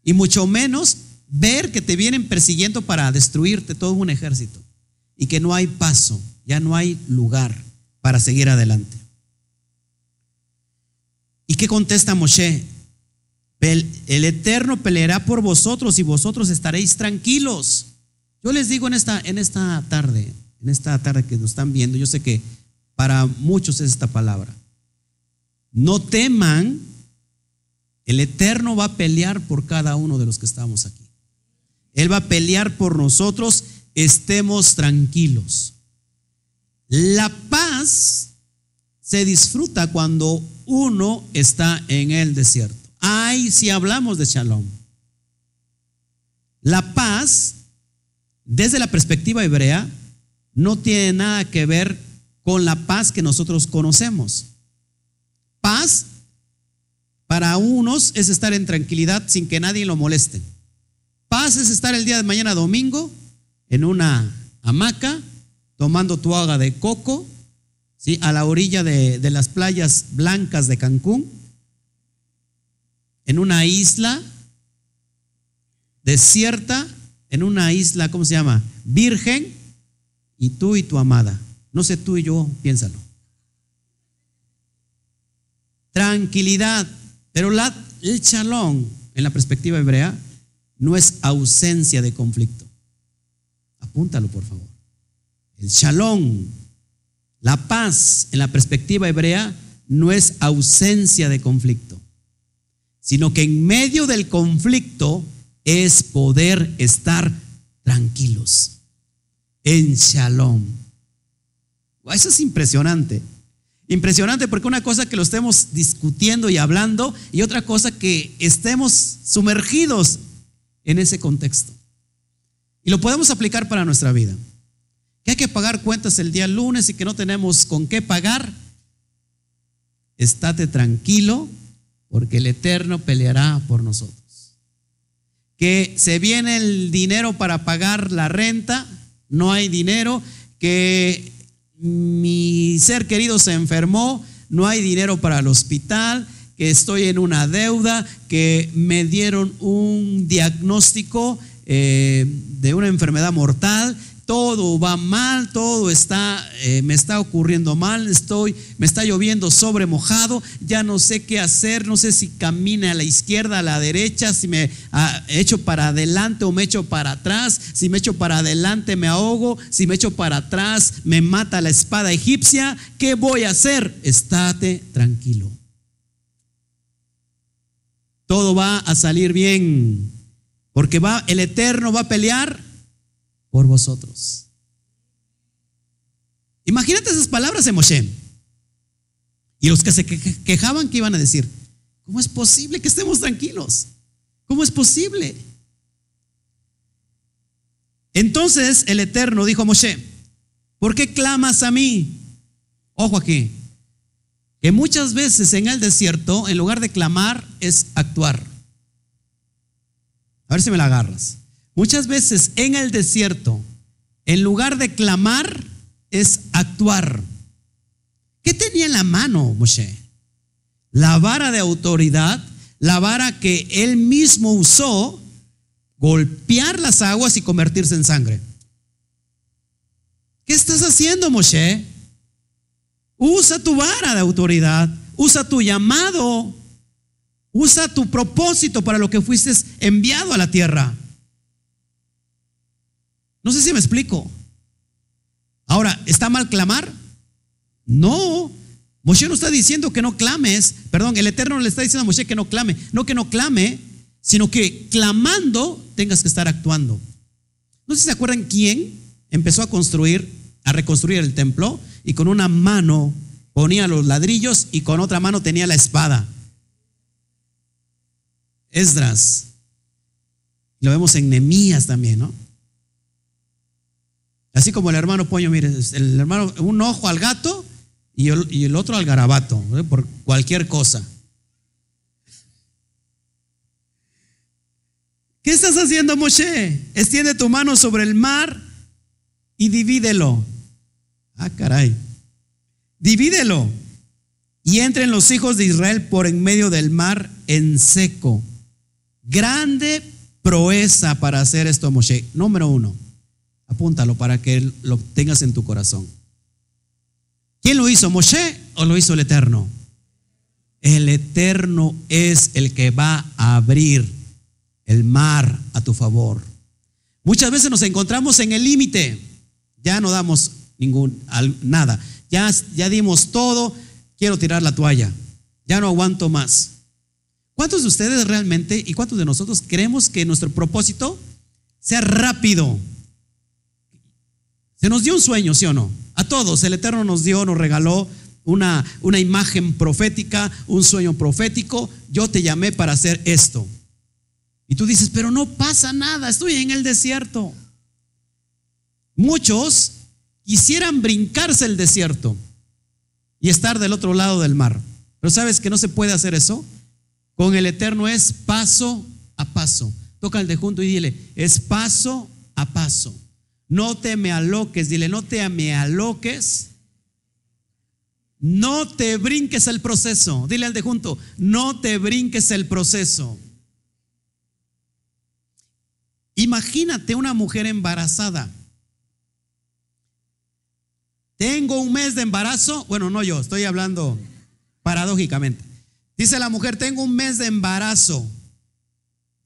Y mucho menos ver que te vienen persiguiendo para destruirte todo un ejército. Y que no hay paso, ya no hay lugar para seguir adelante. ¿Y qué contesta Moshe? El, Eterno peleará por vosotros y vosotros estaréis tranquilos. Yo les digo en esta, en esta tarde, en esta tarde que nos están viendo, yo sé que para muchos es esta palabra. No teman, el Eterno va a pelear por cada uno de los que estamos aquí. Él va a pelear por nosotros, estemos tranquilos. La paz se disfruta cuando uno está en el desierto. Ay, si hablamos de shalom. La paz, desde la perspectiva hebrea, no tiene nada que ver con la paz que nosotros conocemos. Paz para unos es estar en tranquilidad sin que nadie lo moleste. Paz es estar el día de mañana domingo en una hamaca tomando tu agua de coco a la orilla de, las playas blancas de Cancún, en una isla desierta, en una isla, ¿cómo se llama? Virgen, y tú y tu amada. No sé tú y yo, piénsalo. Tranquilidad, pero la, el chalón, en la perspectiva hebrea, no es ausencia de conflicto. Apúntalo, por favor. El shalom, la paz, en la perspectiva hebrea, no es ausencia de conflicto, sino que en medio del conflicto es poder estar tranquilos en shalom. Eso es impresionante. Impresionante porque una cosa que lo estemos discutiendo y hablando y otra cosa que estemos sumergidos en ese contexto. Y lo podemos aplicar para nuestra vida. Que hay que pagar cuentas el día lunes y que no tenemos con qué pagar. Estate tranquilo porque el Eterno peleará por nosotros. Que se viene el dinero para pagar la renta, no hay dinero. Que mi ser querido se enfermó, no hay dinero para el hospital, que estoy en una deuda, que me dieron un diagnóstico eh, de una enfermedad mortal, todo va mal, todo está, eh, me está ocurriendo mal, estoy, me está lloviendo sobre mojado, ya no sé qué hacer, no sé si camine a la izquierda, a la derecha, si me ah, echo para adelante o me echo para atrás, si me echo para adelante me ahogo, si me echo para atrás me mata la espada egipcia, ¿qué voy a hacer? Estate tranquilo. Todo va a salir bien, porque va el Eterno va a pelear por vosotros. Imagínate esas palabras de Moshe. Y los que se quejaban, que iban a decir? ¿Cómo es posible que estemos tranquilos? ¿Cómo es posible? Entonces el Eterno dijo a Moshe, ¿por qué clamas a mí? Ojo aquí, que muchas veces en el desierto, en lugar de clamar, es actuar. A ver si me la agarras. Muchas veces en el desierto, en lugar de clamar, es actuar. ¿Qué tenía en la mano Moshe? La vara de autoridad, la vara que él mismo usó, golpear las aguas y convertirse en sangre. ¿Qué estás haciendo, Moshe? Usa tu vara de autoridad, usa tu llamado, usa tu propósito para lo que fuiste enviado a la tierra. No sé si me explico. Ahora, ¿está mal clamar? No. Moshe no está diciendo que no clames. Perdón, el Eterno le está diciendo a Moshe que no clame. No que no clame, sino que clamando tengas que estar actuando. No sé si se acuerdan quién empezó a construir, a reconstruir el templo y con una mano ponía los ladrillos y con otra mano tenía la espada. Esdras. Lo vemos en Nemías también, ¿no? Así como el hermano Poño, mire, el hermano, un ojo al gato y el, otro al garabato, ¿eh? por cualquier cosa. ¿Qué estás haciendo, Moshe? Extiende tu mano sobre el mar y divídelo. Ah, caray. Divídelo. Y entren los hijos de Israel por en medio del mar en seco. Grande proeza para hacer esto, Moshe. Número uno. Apúntalo para que lo tengas en tu corazón. ¿Quién lo hizo? ¿Moshe o lo hizo el Eterno? El Eterno es el que va a abrir el mar a tu favor. Muchas veces nos encontramos en el límite. Ya no damos ningún nada. Ya, ya dimos todo. Quiero tirar la toalla. Ya no aguanto más. ¿Cuántos de ustedes realmente y cuántos de nosotros creemos que nuestro propósito sea rápido? Se nos dio un sueño, ¿sí o no? A todos, el Eterno nos dio, nos regaló una, una imagen profética, un sueño profético. Yo te llamé para hacer esto. Y tú dices, pero no pasa nada, estoy en el desierto. Muchos quisieran brincarse el desierto y estar del otro lado del mar. Pero sabes que no se puede hacer eso. Con el Eterno es paso a paso. Toca el de junto y dile, es paso a paso. No te me aloques, dile, no te me aloques. No te brinques el proceso. Dile al de junto, no te brinques el proceso. Imagínate una mujer embarazada. Tengo un mes de embarazo. Bueno, no yo, estoy hablando paradójicamente. Dice la mujer, tengo un mes de embarazo.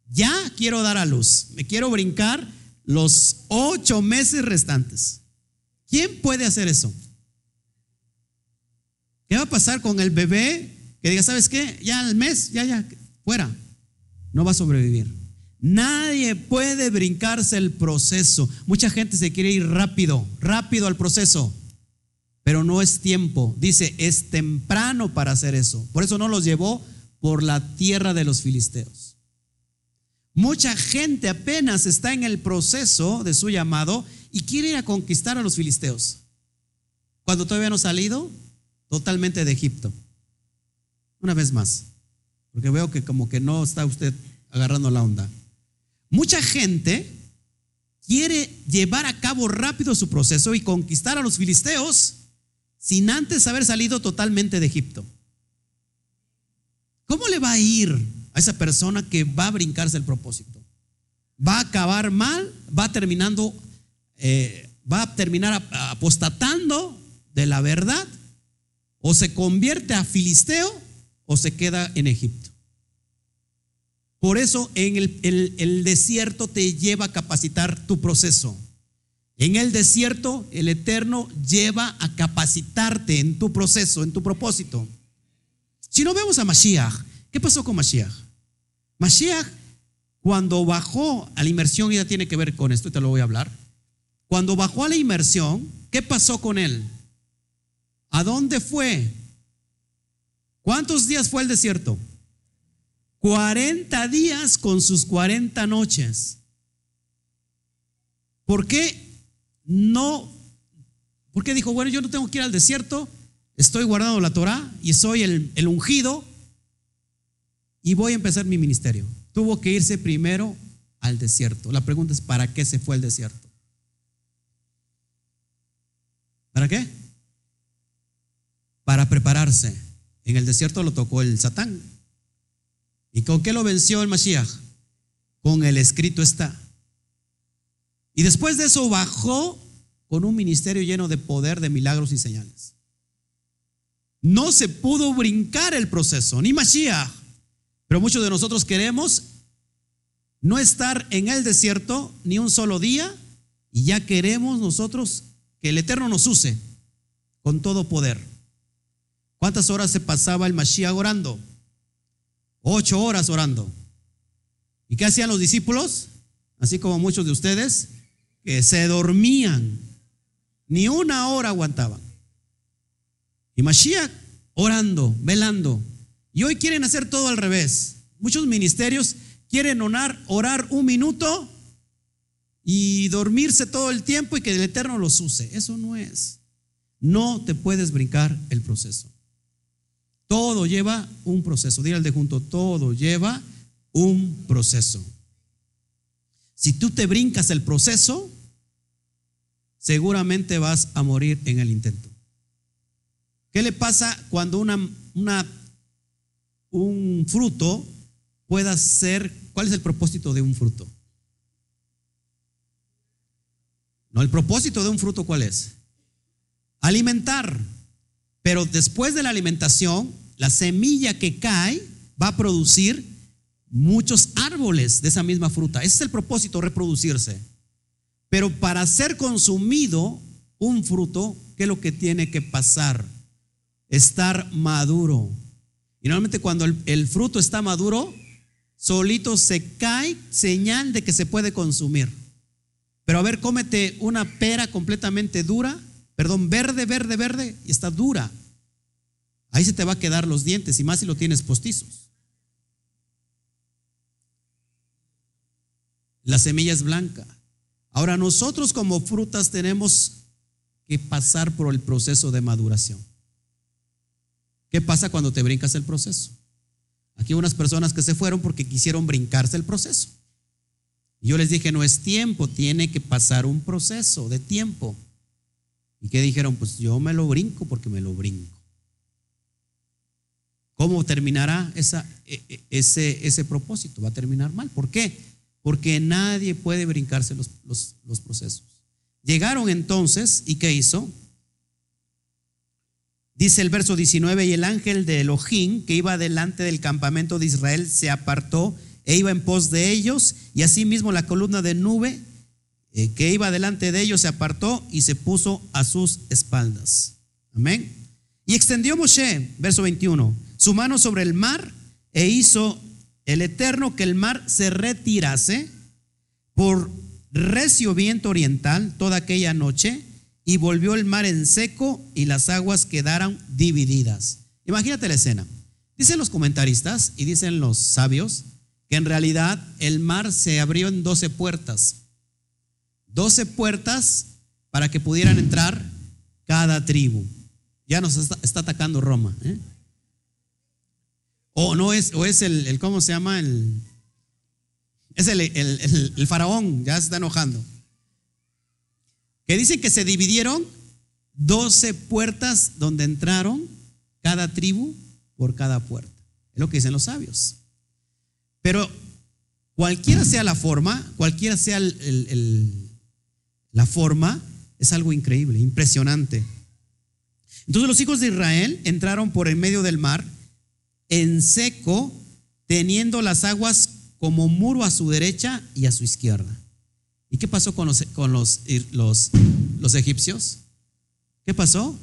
Ya quiero dar a luz. Me quiero brincar los ocho meses restantes. ¿Quién puede hacer eso? ¿Qué va a pasar con el bebé que diga, ¿sabes qué? Ya al mes, ya, ya, fuera. No va a sobrevivir. Nadie puede brincarse el proceso. Mucha gente se quiere ir rápido, rápido al proceso, pero no es tiempo. Dice, es temprano para hacer eso. Por eso no los llevó por la tierra de los filisteos. Mucha gente apenas está en el proceso de su llamado y quiere ir a conquistar a los filisteos. Cuando todavía no ha salido, totalmente de Egipto. Una vez más, porque veo que como que no está usted agarrando la onda. Mucha gente quiere llevar a cabo rápido su proceso y conquistar a los filisteos sin antes haber salido totalmente de Egipto. ¿Cómo le va a ir a esa persona que va a brincarse el propósito? ¿Va a acabar mal? ¿Va terminando, eh, va a terminar apostatando de la verdad? O se convierte a filisteo o se queda en Egipto. Por eso en el, el, desierto te lleva a capacitar tu proceso. En el desierto el Eterno lleva a capacitarte en tu proceso, en tu propósito. Si no vemos a Mashiach, ¿qué pasó con Mashiach? Mashiach, cuando bajó a la inmersión, ya tiene que ver con esto, te lo voy a hablar. Cuando bajó a la inmersión, ¿qué pasó con él? ¿A dónde fue? ¿Cuántos días fue el desierto? 40 días con sus 40 noches. ¿Por qué no? ¿Por qué dijo, bueno, yo no tengo que ir al desierto, estoy guardando la Torah y soy el, el ungido y voy a empezar mi ministerio? Tuvo que irse primero al desierto. La pregunta es, ¿para qué se fue al desierto? ¿Para qué? para prepararse. En el desierto lo tocó el Satán. ¿Y con qué lo venció el Mashiach? Con el escrito está. Y después de eso bajó con un ministerio lleno de poder, de milagros y señales. No se pudo brincar el proceso, ni Mashiach. Pero muchos de nosotros queremos no estar en el desierto ni un solo día y ya queremos nosotros que el Eterno nos use con todo poder. ¿Cuántas horas se pasaba el Mashiach orando? Ocho horas orando. ¿Y qué hacían los discípulos? Así como muchos de ustedes, que se dormían. Ni una hora aguantaban. Y Mashiach orando, velando. Y hoy quieren hacer todo al revés. Muchos ministerios quieren orar, orar un minuto y dormirse todo el tiempo y que el Eterno los use. Eso no es. No te puedes brincar el proceso. Todo lleva un proceso. Dile al de junto, todo lleva un proceso. Si tú te brincas el proceso, seguramente vas a morir en el intento. ¿Qué le pasa cuando una, una, un fruto pueda ser, cuál es el propósito de un fruto? No, el propósito de un fruto cuál es? Alimentar. Pero después de la alimentación, la semilla que cae va a producir muchos árboles de esa misma fruta. Ese es el propósito, reproducirse. Pero para ser consumido un fruto, ¿qué es lo que tiene que pasar? Estar maduro. Y normalmente cuando el, fruto está maduro, solito se cae, señal de que se puede consumir. Pero a ver, cómete una pera completamente dura, perdón, verde, verde, verde, y está dura. Ahí se te va a quedar los dientes y más si lo tienes postizos. La semilla es blanca. Ahora nosotros como frutas tenemos que pasar por el proceso de maduración. ¿Qué pasa cuando te brincas el proceso? Aquí hay unas personas que se fueron porque quisieron brincarse el proceso. Yo les dije, no es tiempo, tiene que pasar un proceso de tiempo. ¿Y qué dijeron? Pues yo me lo brinco porque me lo brinco. ¿Cómo terminará esa, e, e, ese, ese propósito? Va a terminar mal. ¿Por qué? Porque nadie puede brincarse los, los, los procesos. Llegaron entonces, ¿y qué hizo? Dice el verso 19, y el ángel de Elohim que iba delante del campamento de Israel se apartó e iba en pos de ellos, y asimismo la columna de nube eh, que iba delante de ellos se apartó y se puso a sus espaldas. Amén. Y extendió Moshe, verso 21, su mano sobre el mar e hizo el Eterno que el mar se retirase por recio viento oriental toda aquella noche y volvió el mar en seco y las aguas quedaron divididas. Imagínate la escena. Dicen los comentaristas y dicen los sabios que en realidad el mar se abrió en doce puertas. Doce puertas para que pudieran entrar cada tribu. Ya nos está, atacando Roma. ¿eh? O no es, o es el, el, ¿cómo se llama? El, es el, el faraón, ya se está enojando que dicen que se dividieron 12 puertas donde entraron cada tribu por cada puerta. Es lo que dicen los sabios. Pero cualquiera sea la forma, cualquiera sea la forma, es algo increíble, impresionante. Entonces los hijos de Israel entraron por el medio del mar en seco, teniendo las aguas como muro a su derecha y a su izquierda. ¿Y qué pasó con los, con los, los, los egipcios? ¿Qué pasó?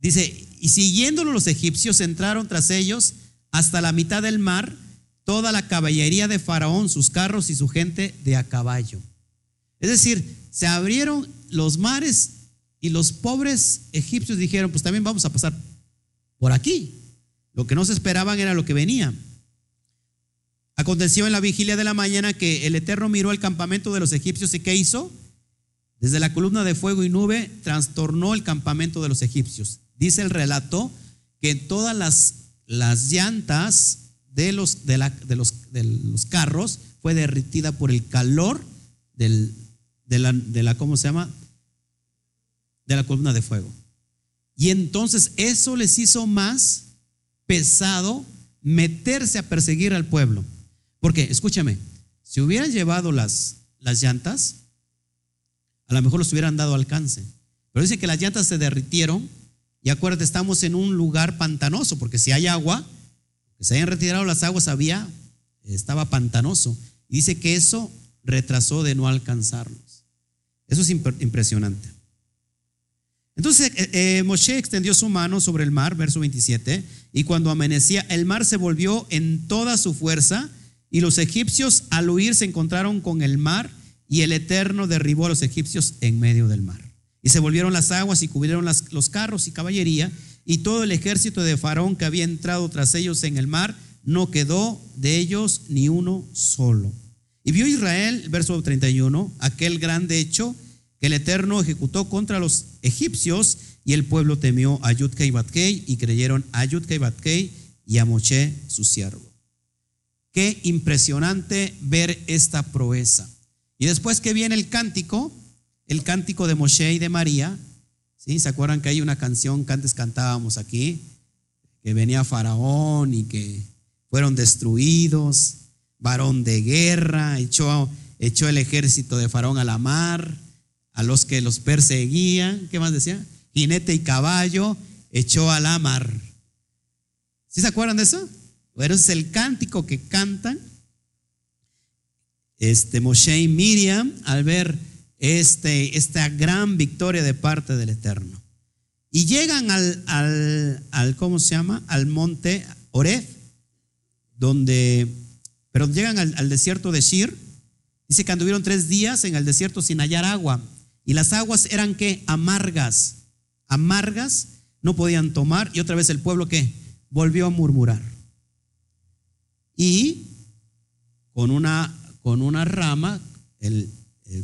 Dice, y siguiéndolo los egipcios entraron tras ellos hasta la mitad del mar toda la caballería de Faraón, sus carros y su gente de a caballo. Es decir, se abrieron los mares y los pobres egipcios dijeron, pues también vamos a pasar por aquí. Lo que no se esperaban era lo que venía. Aconteció en la vigilia de la mañana que el Eterno miró el campamento de los egipcios y ¿qué hizo? Desde la columna de fuego y nube trastornó el campamento de los egipcios. Dice el relato que todas las, llantas de los, de, los, de los carros fue derritida por el calor de, la, de la, ¿cómo se llama? De la columna de fuego. Y entonces eso les hizo más pesado meterse a perseguir al pueblo. Porque, escúchame, si hubieran llevado las, las llantas, a lo mejor los hubieran dado alcance. Pero dice que las llantas se derritieron y acuérdate, estamos en un lugar pantanoso, porque si hay agua, que se hayan retirado las aguas, había, estaba pantanoso. Y dice que eso retrasó de no alcanzarlos. Eso es impresionante. Entonces eh, eh, Moshe extendió su mano sobre el mar, verso 27, y cuando amanecía, el mar se volvió en toda su fuerza y los egipcios al huir se encontraron con el mar y el Eterno derribó a los egipcios en medio del mar. Y se volvieron las aguas y cubrieron los carros y caballería y todo el ejército de Faraón que había entrado tras ellos en el mar, no quedó de ellos ni uno solo. Y vio Israel, verso 31, aquel grande hecho que el Eterno ejecutó contra los egipcios y el pueblo temió a Yudkei y y creyeron a Yudkei y a Moshe su siervo. Qué impresionante ver esta proeza. Y después que viene el cántico, el cántico de Moshe y de María, ¿sí? ¿Se acuerdan que hay una canción que antes cantábamos aquí? Que venía Faraón y que fueron destruidos, varón de guerra, echó, el ejército de Faraón a la mar, a los que los perseguían, ¿qué más decía? Jinete y caballo, echó a la mar. ¿Sí se acuerdan de eso? Pero es el cántico que cantan este, Moshe y Miriam al ver este, esta gran victoria de parte del Eterno. Y llegan al, al, al ¿cómo se llama? Al monte Oref, donde, pero llegan al, al desierto de Shir. Dice que anduvieron tres días en el desierto sin hallar agua. Y las aguas eran que amargas, amargas, no podían tomar. Y otra vez el pueblo que volvió a murmurar y con una, con una rama, el,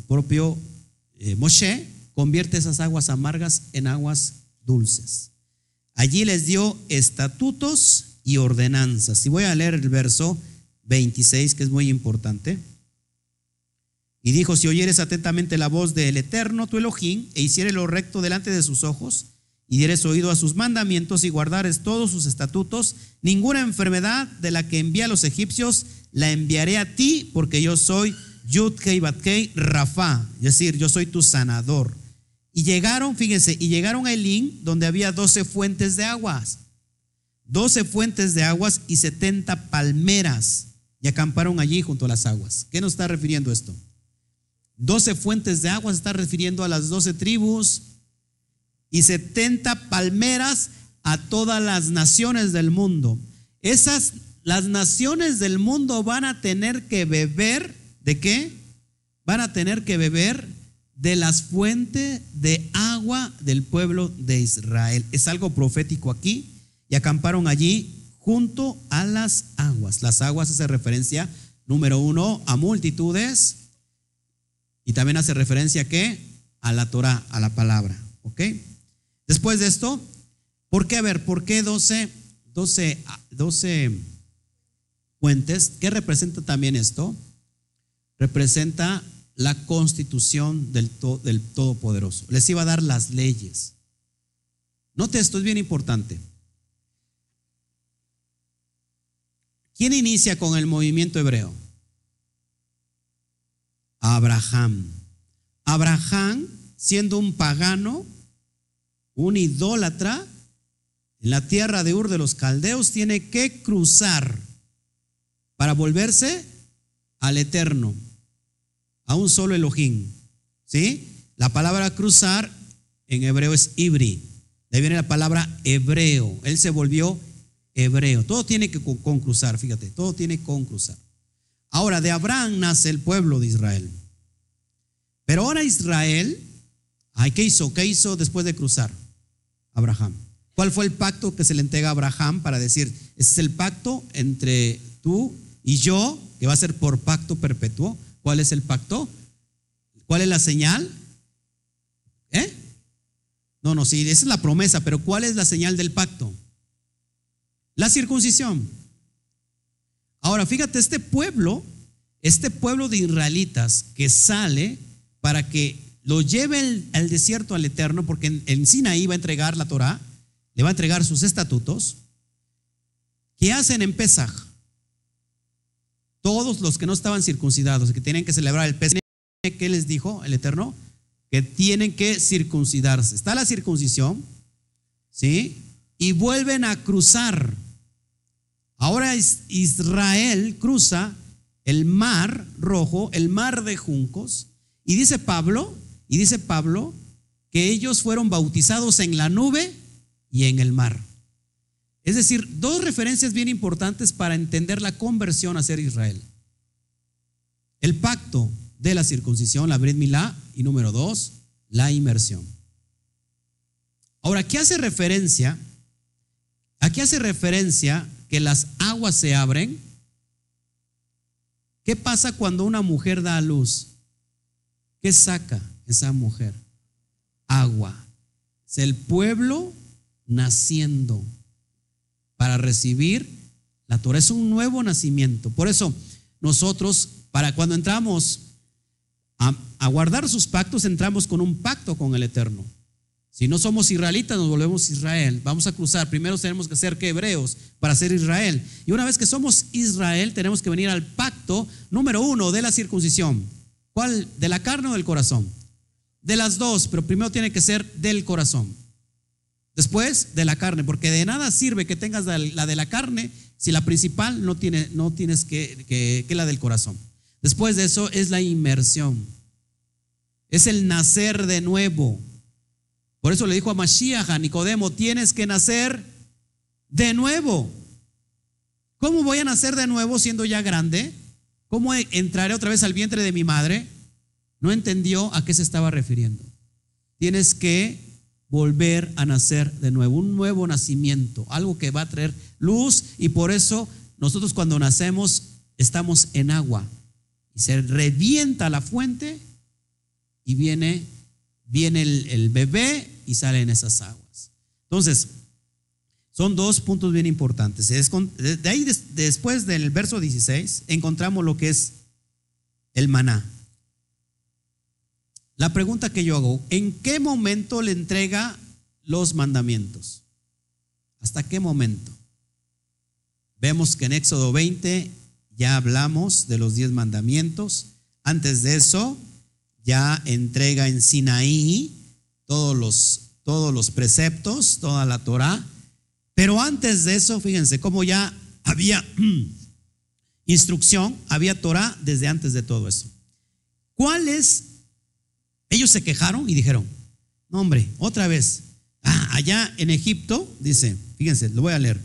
propio eh, Moshe convierte esas aguas amargas en aguas dulces. Allí les dio estatutos y ordenanzas. Y voy a leer el verso 26, que es muy importante. Y dijo, si oyeres atentamente la voz del Eterno, tu Elohim, e hiciere lo recto delante de sus ojos, y dieres oído a sus mandamientos y guardares todos sus estatutos, ninguna enfermedad de la que envía a los egipcios la enviaré a ti, porque yo soy Yudkei Batkei Rafa, es decir, yo soy tu sanador. Y llegaron, fíjense, y llegaron a Elín, donde había doce fuentes de aguas, doce fuentes de aguas y setenta palmeras, y acamparon allí junto a las aguas. ¿Qué nos está refiriendo esto? Doce fuentes de aguas está refiriendo a las doce tribus y setenta palmeras a todas las naciones del mundo. Esas, las naciones del mundo van a tener que beber, ¿de qué? Van a tener que beber de las fuentes de agua del pueblo de Israel. Es algo profético aquí. Y acamparon allí junto a las aguas. Las aguas hace referencia, número uno, a multitudes. Y también hace referencia a qué? A la Torah, a la palabra. ¿Ok? Después de esto, ¿por qué? A ver, ¿por qué 12, 12, 12 fuentes? ¿Qué representa también esto? Representa la constitución del, del Todopoderoso. Les iba a dar las leyes. Note esto, es bien importante. ¿Quién inicia con el movimiento hebreo? Abraham. Abraham, siendo un pagano, un idólatra, en la tierra de Ur de los Caldeos, tiene que cruzar para volverse al Eterno a un solo Elohim. ¿Sí? La palabra cruzar en hebreo es ibri. De ahí viene la palabra hebreo. Él se volvió hebreo. Todo tiene que concruzar, fíjate, todo tiene que concruzar. Ahora, de Abraham nace el pueblo de Israel. Pero ahora Israel, ¿qué hizo? ¿Qué hizo después de cruzar? Abraham. ¿Cuál fue el pacto que se le entrega a Abraham para decir, ese es el pacto entre tú y yo, que va a ser por pacto perpetuo? ¿Cuál es el pacto? ¿Cuál es la señal? ¿Eh? No, no, sí, esa es la promesa, pero ¿cuál es la señal del pacto? La circuncisión. Ahora, fíjate, este pueblo, este pueblo de israelitas que sale para que lo lleve al desierto al Eterno, porque en, Sinaí va a entregar la Torah, le va a entregar sus estatutos. ¿Qué hacen en Pesaj? todos los que no estaban circuncidados, que tienen que celebrar el Pesaj, ¿qué les dijo el Eterno? Que tienen que circuncidarse. Está la circuncisión, ¿sí? Y vuelven a cruzar. Ahora Israel cruza el mar rojo, el mar de juncos, y dice Pablo, y dice Pablo que ellos fueron bautizados en la nube y en el mar. Es decir, dos referencias bien importantes para entender la conversión a ser Israel. El pacto de la circuncisión, la Brit Milá, y número dos, la inmersión. Ahora, ¿qué hace referencia? ¿A qué hace referencia que las aguas se abren? ¿Qué pasa cuando una mujer da a luz? ¿Qué saca esa mujer? Agua. Es el pueblo naciendo para recibir la Torah. Es un nuevo nacimiento. Por eso nosotros, para cuando entramos a, guardar sus pactos, entramos con un pacto con el Eterno. Si no somos israelitas, nos volvemos Israel. Vamos a cruzar. Primero tenemos que ser que hebreos para ser Israel. Y una vez que somos Israel, tenemos que venir al pacto número uno de la circuncisión. ¿Cuál? ¿De la carne o del corazón? De las dos, pero primero tiene que ser del corazón. Después de la carne, porque de nada sirve que tengas la de la carne si la principal no, tiene, no tienes que, que, la del corazón. Después de eso es la inmersión. Es el nacer de nuevo. Por eso le dijo a Mashiach, a Nicodemo, tienes que nacer de nuevo. ¿Cómo voy a nacer de nuevo siendo ya grande? ¿Cómo entraré otra vez al vientre de mi madre? No entendió a qué se estaba refiriendo. Tienes que volver a nacer de nuevo, un nuevo nacimiento, algo que va a traer luz y por eso nosotros cuando nacemos estamos en agua y se revienta la fuente y viene, viene el, bebé y salen esas aguas. Entonces, son dos puntos bien importantes. De ahí, después del verso 16, encontramos lo que es el maná. La pregunta que yo hago, ¿en qué momento le entrega los mandamientos. ¿Hasta qué momento? Vemos que en Éxodo 20 ya hablamos de los diez mandamientos. Antes de eso, ya entrega en Sinaí todos los, todos los preceptos, toda la Torah. Pero antes de eso, fíjense cómo ya había [CLEARS THROAT] instrucción, había Torah desde antes de todo eso. ¿Cuáles? Ellos se quejaron y dijeron, no hombre, otra vez, ah, allá en Egipto, dice, fíjense, lo voy a leer.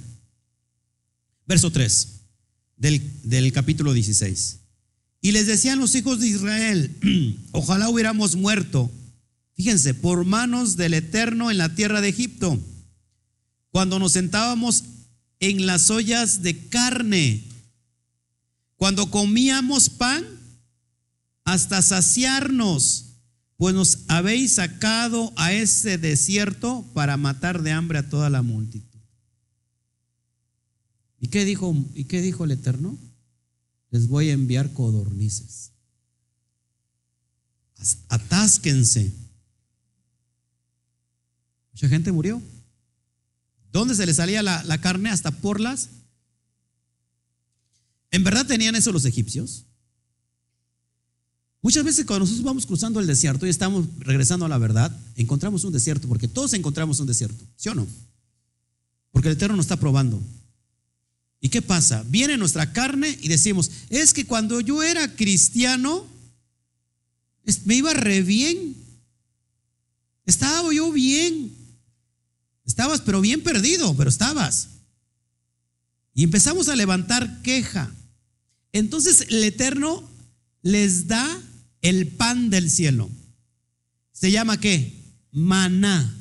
Verso 3 del, del capítulo 16. Y les decían los hijos de Israel, [CLEARS THROAT] ojalá hubiéramos muerto, fíjense, por manos del Eterno en la tierra de Egipto, cuando nos sentábamos en las ollas de carne, cuando comíamos pan hasta saciarnos, pues nos habéis sacado a ese desierto para matar de hambre a toda la multitud. ¿Y qué dijo, y qué dijo el Eterno? Les voy a enviar codornices. Atásquense. Mucha gente murió. ¿Dónde se le salía la, la carne? Hasta por las. ¿En verdad tenían eso los egipcios? Muchas veces cuando nosotros vamos cruzando el desierto y estamos regresando a la verdad, encontramos un desierto, porque todos encontramos un desierto, ¿sí o no? Porque el Eterno nos está probando. ¿Y qué pasa? Viene nuestra carne y decimos, es que cuando yo era cristiano, me iba re bien. Estaba yo bien. Estabas, pero bien perdido, pero estabas. Y empezamos a levantar queja. Entonces el Eterno les da el pan del cielo. ¿Se llama qué? Maná.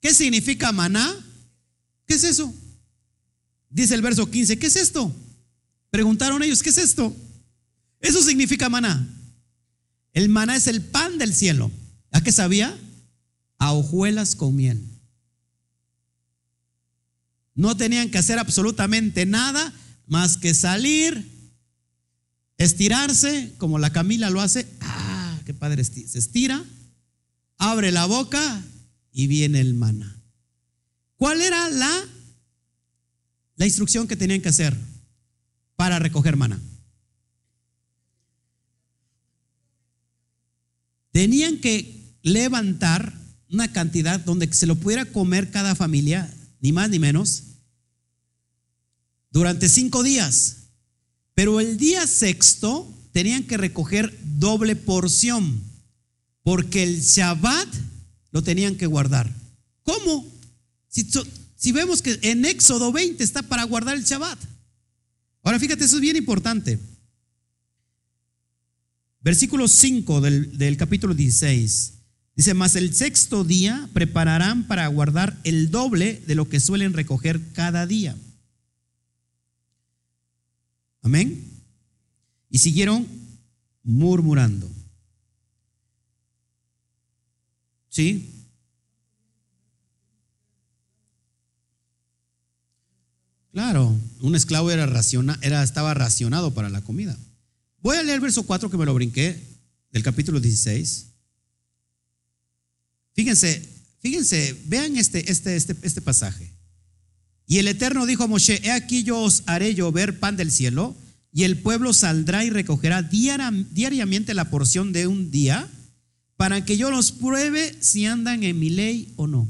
¿Qué significa maná? ¿Qué es eso? Dice el verso 15, ¿qué es esto? Preguntaron ellos, ¿qué es esto? Eso significa maná. El maná es el pan del cielo. ¿A qué sabía? A hojuelas con miel. No tenían que hacer absolutamente nada más que salir, Estirarse, como la Camila lo hace. Ah, qué padre, se estira, abre la boca y viene el maná. ¿Cuál era la, la instrucción que tenían que hacer para recoger maná? Tenían que levantar una cantidad donde se lo pudiera comer cada familia, ni más ni menos, durante cinco días. Pero el día sexto tenían que recoger doble porción, porque el Shabbat lo tenían que guardar. ¿Cómo? Si, vemos que en Éxodo 20 está para guardar el Shabbat. Ahora fíjate, eso es bien importante. Versículo 5 del, del capítulo 16. Dice, más el sexto día prepararán para guardar el doble de lo que suelen recoger cada día. Amén. Y siguieron murmurando. ¿Sí? Claro, un esclavo era, raciona, era estaba racionado para la comida. Voy a leer el verso 4 que me lo brinqué del capítulo 16. Fíjense, fíjense, vean este, este, este, este pasaje. Y el Eterno dijo a Moshe, he aquí yo os haré llover pan del cielo, y el pueblo saldrá y recogerá diariamente la porción de un día, para que yo los pruebe si andan en mi ley o no.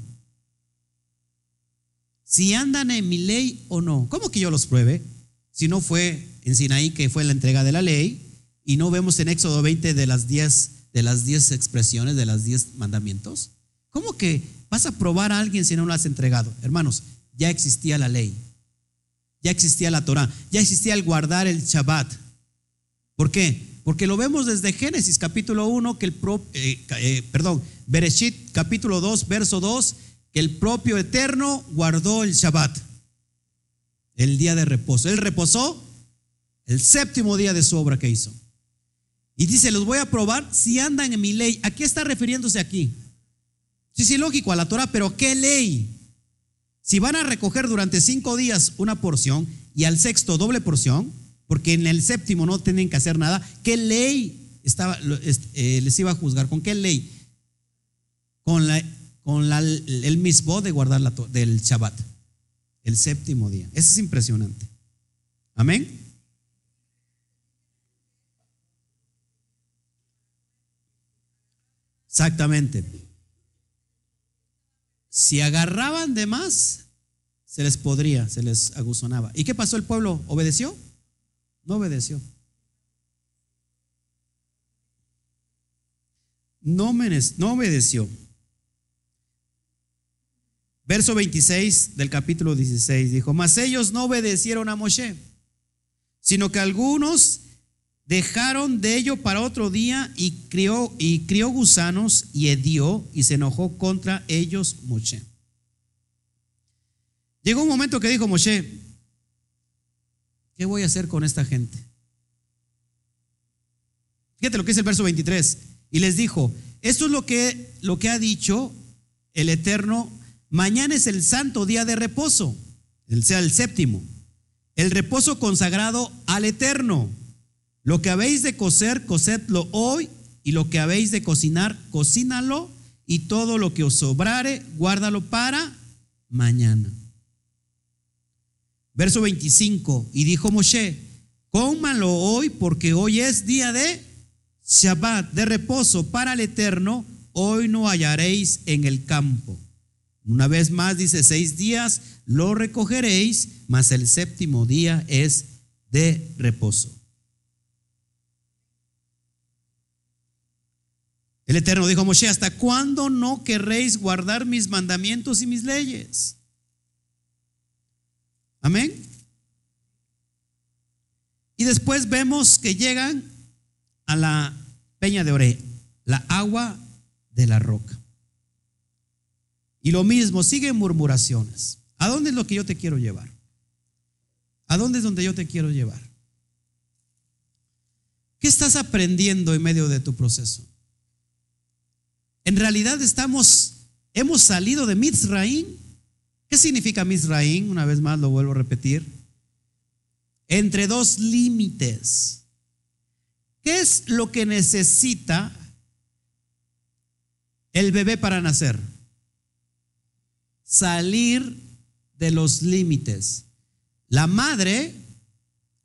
Si andan en mi ley o no. ¿Cómo que yo los pruebe? Si no fue en Sinaí que fue la entrega de la ley, y no vemos en Éxodo 20 de las 10 de las 10 expresiones, de las 10 mandamientos. ¿Cómo que vas a probar a alguien si no lo has entregado? Hermanos, ya existía la ley, ya existía la Torah, ya existía el guardar el Shabbat. ¿Por qué? Porque lo vemos desde Génesis capítulo 1, que el eh, eh, perdón, Bereshit capítulo 2, verso 2, que el propio Eterno guardó el Shabbat, el día de reposo. Él reposó el séptimo día de su obra que hizo. Y dice, los voy a probar si andan en mi ley. ¿A qué está refiriéndose aquí? Sí, sí, lógico, a la Torah, pero ¿qué ley? Si van a recoger durante cinco días una porción y al sexto doble porción, porque en el séptimo no tienen que hacer nada, ¿qué ley estaba, eh, les iba a juzgar? ¿Con qué ley? Con, la, con la, el mismo de guardar la, del Shabbat, el séptimo día. Eso es impresionante. Amén. Exactamente. Si agarraban de más, se les podría, se les aguzonaba. ¿Y qué pasó? ¿El pueblo obedeció? No obedeció. No, no obedeció. Verso 26 del capítulo 16 dijo, mas ellos no obedecieron a Moshe, sino que algunos dejaron de ello para otro día y crió, y crió gusanos y hedió y se enojó contra ellos Moshe. Llegó un momento que dijo Moshe, ¿qué voy a hacer con esta gente? Fíjate lo que es el verso 23. Y les dijo, esto es lo que, lo que ha dicho el Eterno, mañana es el santo día de reposo, el sea el séptimo, el reposo consagrado al Eterno. Lo que habéis de coser, cocedlo hoy, y lo que habéis de cocinar, cocínalo, y todo lo que os sobrare, guárdalo para mañana. Verso 25, y dijo Moshe, cómanlo hoy, porque hoy es día de Shabbat, de reposo para el Eterno, hoy no hallaréis en el campo. Una vez más dice, seis días lo recogeréis, mas el séptimo día es de reposo. El Eterno dijo a Moshe, ¿hasta cuándo no querréis guardar mis mandamientos y mis leyes? Amén. Y después vemos que llegan a la peña de Ore, la agua de la roca. Y lo mismo, siguen murmuraciones. ¿A dónde es lo que yo te quiero llevar? ¿A dónde es donde yo te quiero llevar? ¿Qué estás aprendiendo en medio de tu proceso? En realidad estamos, hemos salido de Mizraim. ¿Qué significa Mizraim? Una vez más lo vuelvo a repetir. Entre dos límites. ¿Qué es lo que necesita el bebé para nacer? Salir de los límites. La madre,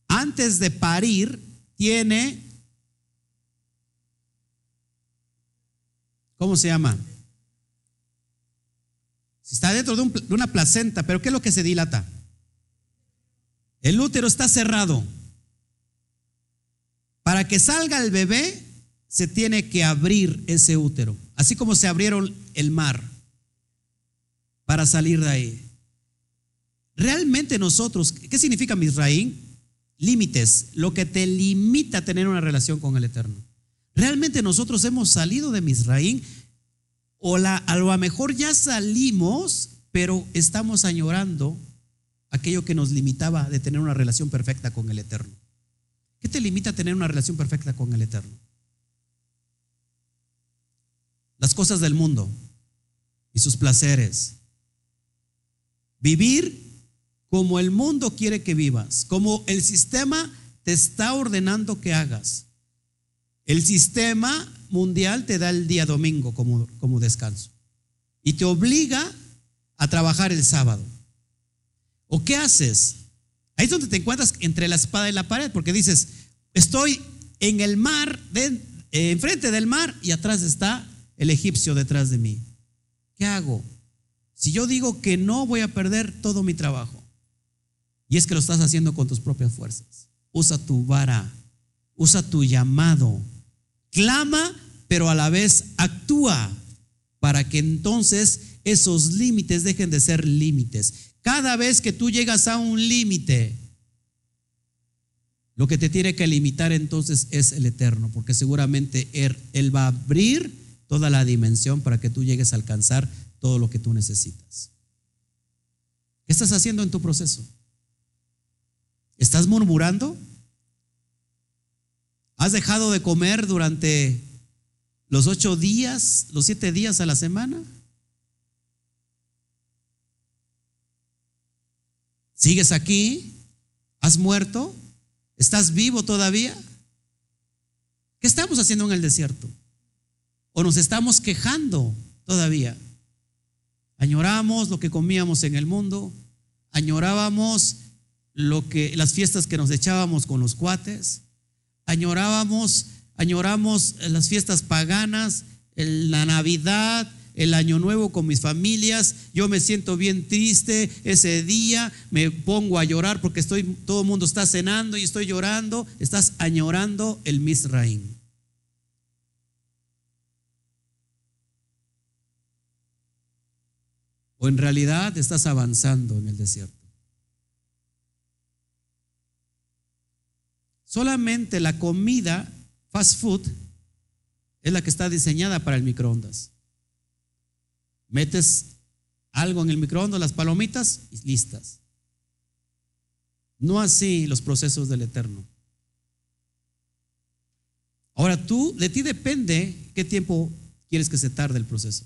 antes de parir, tiene ¿Cómo se llama? Si está dentro de, de, una placenta, pero ¿qué es lo que se dilata? El útero está cerrado. Para que salga el bebé, se tiene que abrir ese útero, así como se abrieron el mar para salir de ahí. Realmente nosotros, ¿qué significa Misraín? Límites, lo que te limita a tener una relación con el Eterno. Realmente nosotros hemos salido de Misraín o la, a lo mejor ya salimos, pero estamos añorando aquello que nos limitaba de tener una relación perfecta con el Eterno. ¿Qué te limita a tener una relación perfecta con el Eterno? Las cosas del mundo y sus placeres. Vivir como el mundo quiere que vivas, como el sistema te está ordenando que hagas. El sistema mundial te da el día domingo como, como descanso y te obliga a trabajar el sábado. ¿O qué haces? Ahí es donde te encuentras entre la espada y la pared, porque dices, estoy en el mar, eh, enfrente del mar y atrás está el egipcio detrás de mí. ¿Qué hago? Si yo digo que no voy a perder todo mi trabajo, y es que lo estás haciendo con tus propias fuerzas, usa tu vara, usa tu llamado, clama, pero a la vez actúa para que entonces esos límites dejen de ser límites. Cada vez que tú llegas a un límite, lo que te tiene que limitar entonces es el eterno, porque seguramente él, él, va a abrir toda la dimensión para que tú llegues a alcanzar todo lo que tú necesitas. ¿Qué estás haciendo en tu proceso? ¿Estás murmurando? ¿Has dejado de comer durante los ocho días, los siete días a la semana? ¿Sigues aquí? ¿Has muerto? ¿Estás vivo todavía? ¿Qué estamos haciendo en el desierto? ¿O nos estamos quejando todavía? Añoramos lo que comíamos en el mundo, añorábamos lo que las fiestas que nos echábamos con los cuates, añorábamos, añoramos las fiestas paganas, la Navidad, el año nuevo con mis familias, yo me siento bien triste ese día, me pongo a llorar porque estoy, todo el mundo está cenando y estoy llorando, estás añorando el Misraim. O en realidad estás avanzando en el desierto. Solamente la comida fast food es la que está diseñada para el microondas. Metes algo en el microondas, las palomitas, y listas. No así los procesos del Eterno. Ahora tú, de ti depende qué tiempo quieres que se tarde el proceso.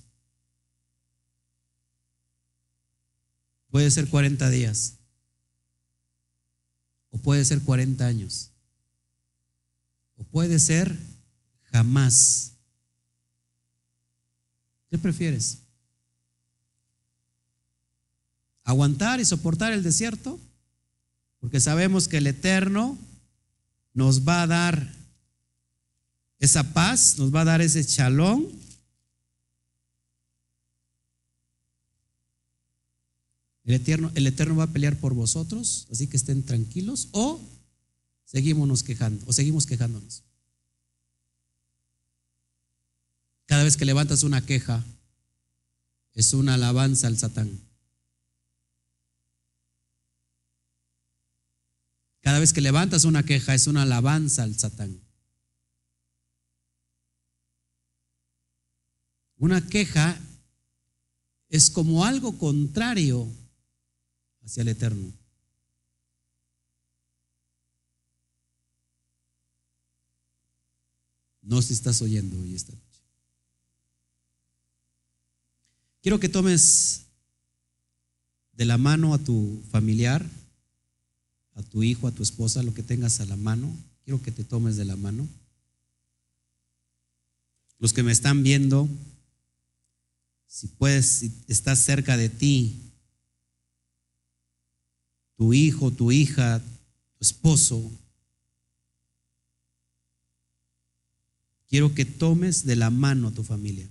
Puede ser 40 días. O puede ser 40 años. O puede ser jamás. ¿Qué prefieres? ¿Aguantar y soportar el desierto? Porque sabemos que el Eterno nos va a dar esa paz, nos va a dar ese chalón. El Eterno, el Eterno va a pelear por vosotros, así que estén tranquilos. O seguimos quejando, o seguimos quejándonos. Cada vez que levantas una queja, es una alabanza al Satán. Cada vez que levantas una queja, es una alabanza al Satán. Una queja es como algo contrario hacia el Eterno. No si estás oyendo hoy esta noche. Quiero que tomes de la mano a tu familiar, a tu hijo, a tu esposa, lo que tengas a la mano. Quiero que te tomes de la mano. Los que me están viendo, si puedes, si estás cerca de ti, tu hijo, tu hija, tu esposo, Quiero que tomes de la mano a tu familia.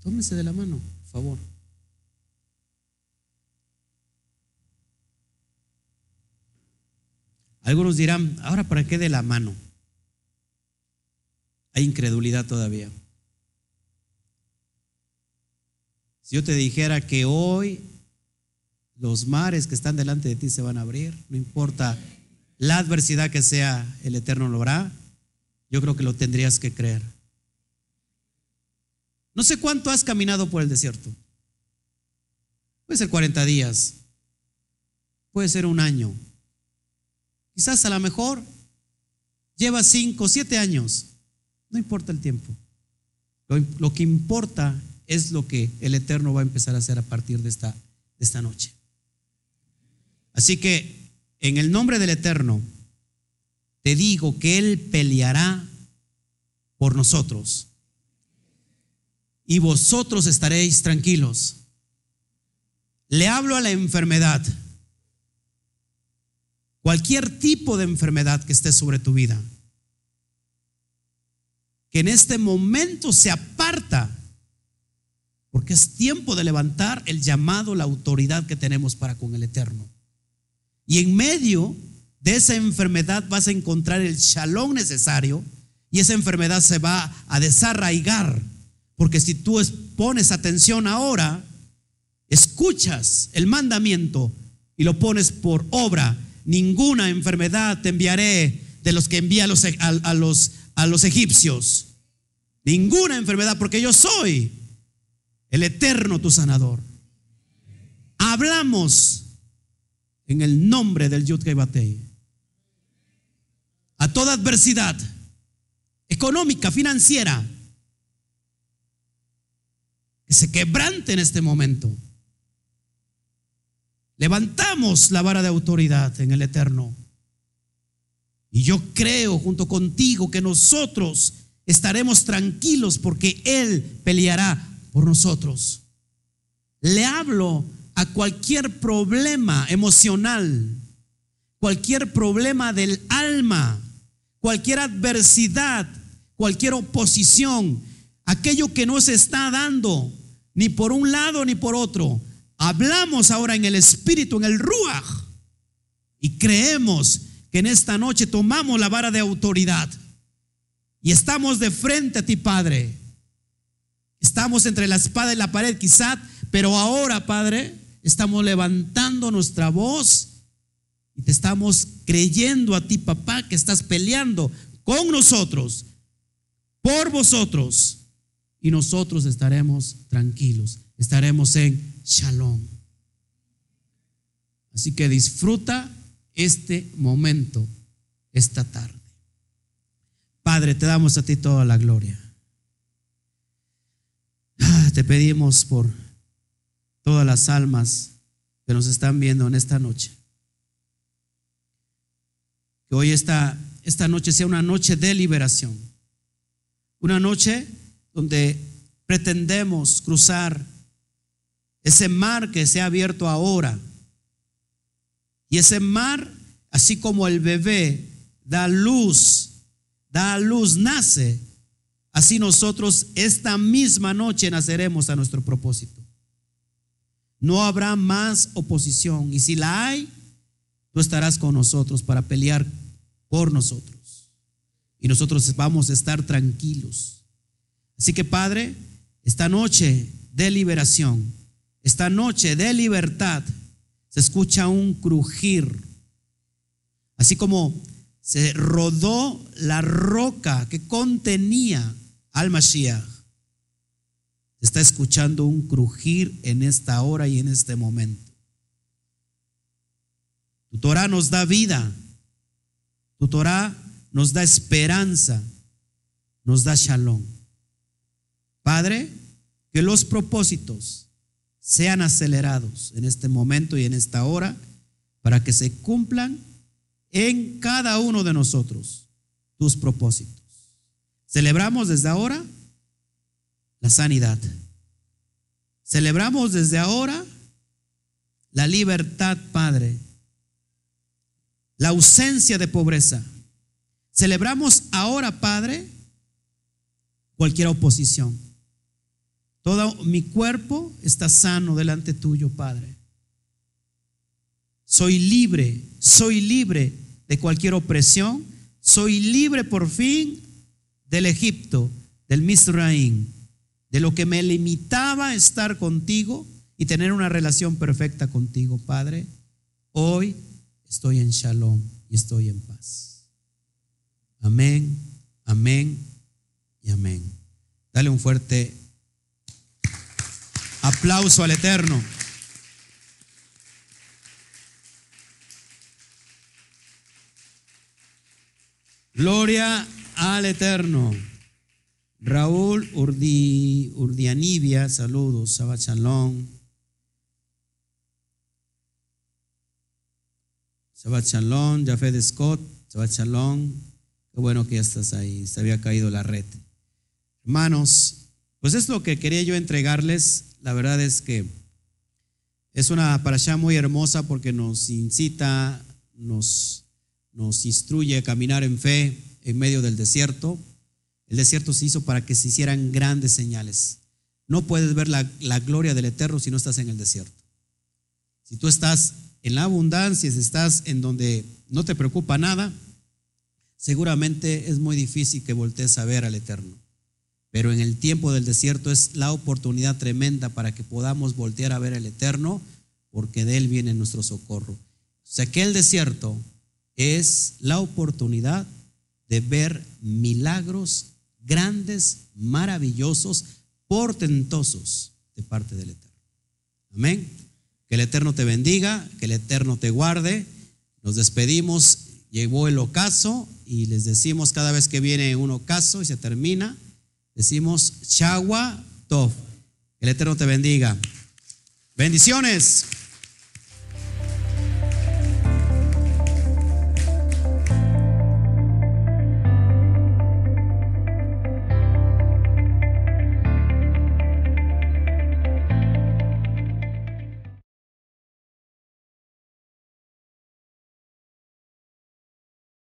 Tómese de la mano, por favor. Algunos dirán, ahora para qué de la mano? Hay incredulidad todavía. Si yo te dijera que hoy los mares que están delante de ti se van a abrir, no importa la adversidad que sea, el Eterno lo hará, yo creo que lo tendrías que creer. No sé cuánto has caminado por el desierto. Puede ser 40 días, puede ser un año. Quizás a lo mejor lleva 5, 7 años. No importa el tiempo. Lo, lo, que importa es lo que el Eterno va a empezar a hacer a partir de esta, de esta noche. Así que en el nombre del Eterno, te digo que Él peleará por nosotros. Y vosotros estaréis tranquilos. Le hablo a la enfermedad. Cualquier tipo de enfermedad que esté sobre tu vida. Que en este momento se aparta. Porque es tiempo de levantar el llamado, la autoridad que tenemos para con el Eterno. Y en medio de esa enfermedad vas a encontrar el shalom necesario y esa enfermedad se va a desarraigar. Porque si tú pones atención ahora, escuchas el mandamiento y lo pones por obra, ninguna enfermedad te enviaré de los que envía los, a, los, a los egipcios. Ninguna enfermedad, porque yo soy el eterno tu sanador. Hablamos en el nombre del Yud Batei. A toda adversidad económica, financiera, que se quebrante en este momento. Levantamos la vara de autoridad en el Eterno. Y yo creo junto contigo que nosotros estaremos tranquilos porque Él peleará por nosotros. Le hablo a cualquier problema emocional, cualquier problema del alma, cualquier adversidad, cualquier oposición, aquello que no se está dando ni por un lado ni por otro. Hablamos ahora en el espíritu, en el ruach, y creemos que en esta noche tomamos la vara de autoridad y estamos de frente a ti, Padre. Estamos entre la espada y la pared, quizá, pero ahora, Padre, estamos levantando nuestra voz y te estamos creyendo a ti, papá, que estás peleando con nosotros, por vosotros, y nosotros estaremos tranquilos, estaremos en shalom. Así que disfruta este momento, esta tarde. Padre, te damos a ti toda la gloria. Ah, te pedimos por todas las almas que nos están viendo en esta noche. Que hoy esta, esta noche sea una noche de liberación. Una noche donde pretendemos cruzar ese mar que se ha abierto ahora. Y ese mar, así como el bebé da luz, da luz, nace, así nosotros esta misma noche naceremos a nuestro propósito. No habrá más oposición. Y si la hay, tú estarás con nosotros para pelear por nosotros. Y nosotros vamos a estar tranquilos. Así que Padre, esta noche de liberación, esta noche de libertad, se escucha un crujir. Así como se rodó la roca que contenía al Mashiach está escuchando un crujir en esta hora y en este momento. Tu Torah nos da vida. Tu Torah nos da esperanza. Nos da shalom. Padre, que los propósitos sean acelerados en este momento y en esta hora para que se cumplan en cada uno de nosotros tus propósitos. Celebramos desde ahora la sanidad. Celebramos desde ahora la libertad, Padre, la ausencia de pobreza. Celebramos ahora, Padre, cualquier oposición. Todo mi cuerpo está sano delante tuyo, Padre. Soy libre, soy libre de cualquier opresión. Soy libre por fin del Egipto, del Misraim de lo que me limitaba a estar contigo y tener una relación perfecta contigo, Padre, hoy estoy en shalom y estoy en paz. Amén, amén y amén. Dale un fuerte aplauso al Eterno. Gloria al Eterno. Raúl Urdianibia, saludos. Shabbat Shalom, Jafet Scott, Shabbat Shalom. Qué bueno que ya estás ahí, se había caído la red. Hermanos, pues es lo que quería yo entregarles. La verdad es que es una parasha muy hermosa porque nos incita, nos, nos instruye a caminar en fe en medio del desierto el desierto se hizo para que se hicieran grandes señales. No puedes ver la, gloria del Eterno si no estás en el desierto. Si tú estás en la abundancia, si estás en donde no te preocupa nada, seguramente es muy difícil que voltees a ver al Eterno. Pero en el tiempo del desierto es la oportunidad tremenda para que podamos voltear a ver al Eterno, porque de Él viene nuestro socorro. O sea que el desierto es la oportunidad de ver milagros grandes, maravillosos, portentosos de parte del Eterno. Amén. Que el Eterno te bendiga, que el Eterno te guarde. Nos despedimos, llegó el ocaso y les decimos cada vez que viene un ocaso y se termina, decimos Shagua Tov. Que el Eterno te bendiga. Bendiciones.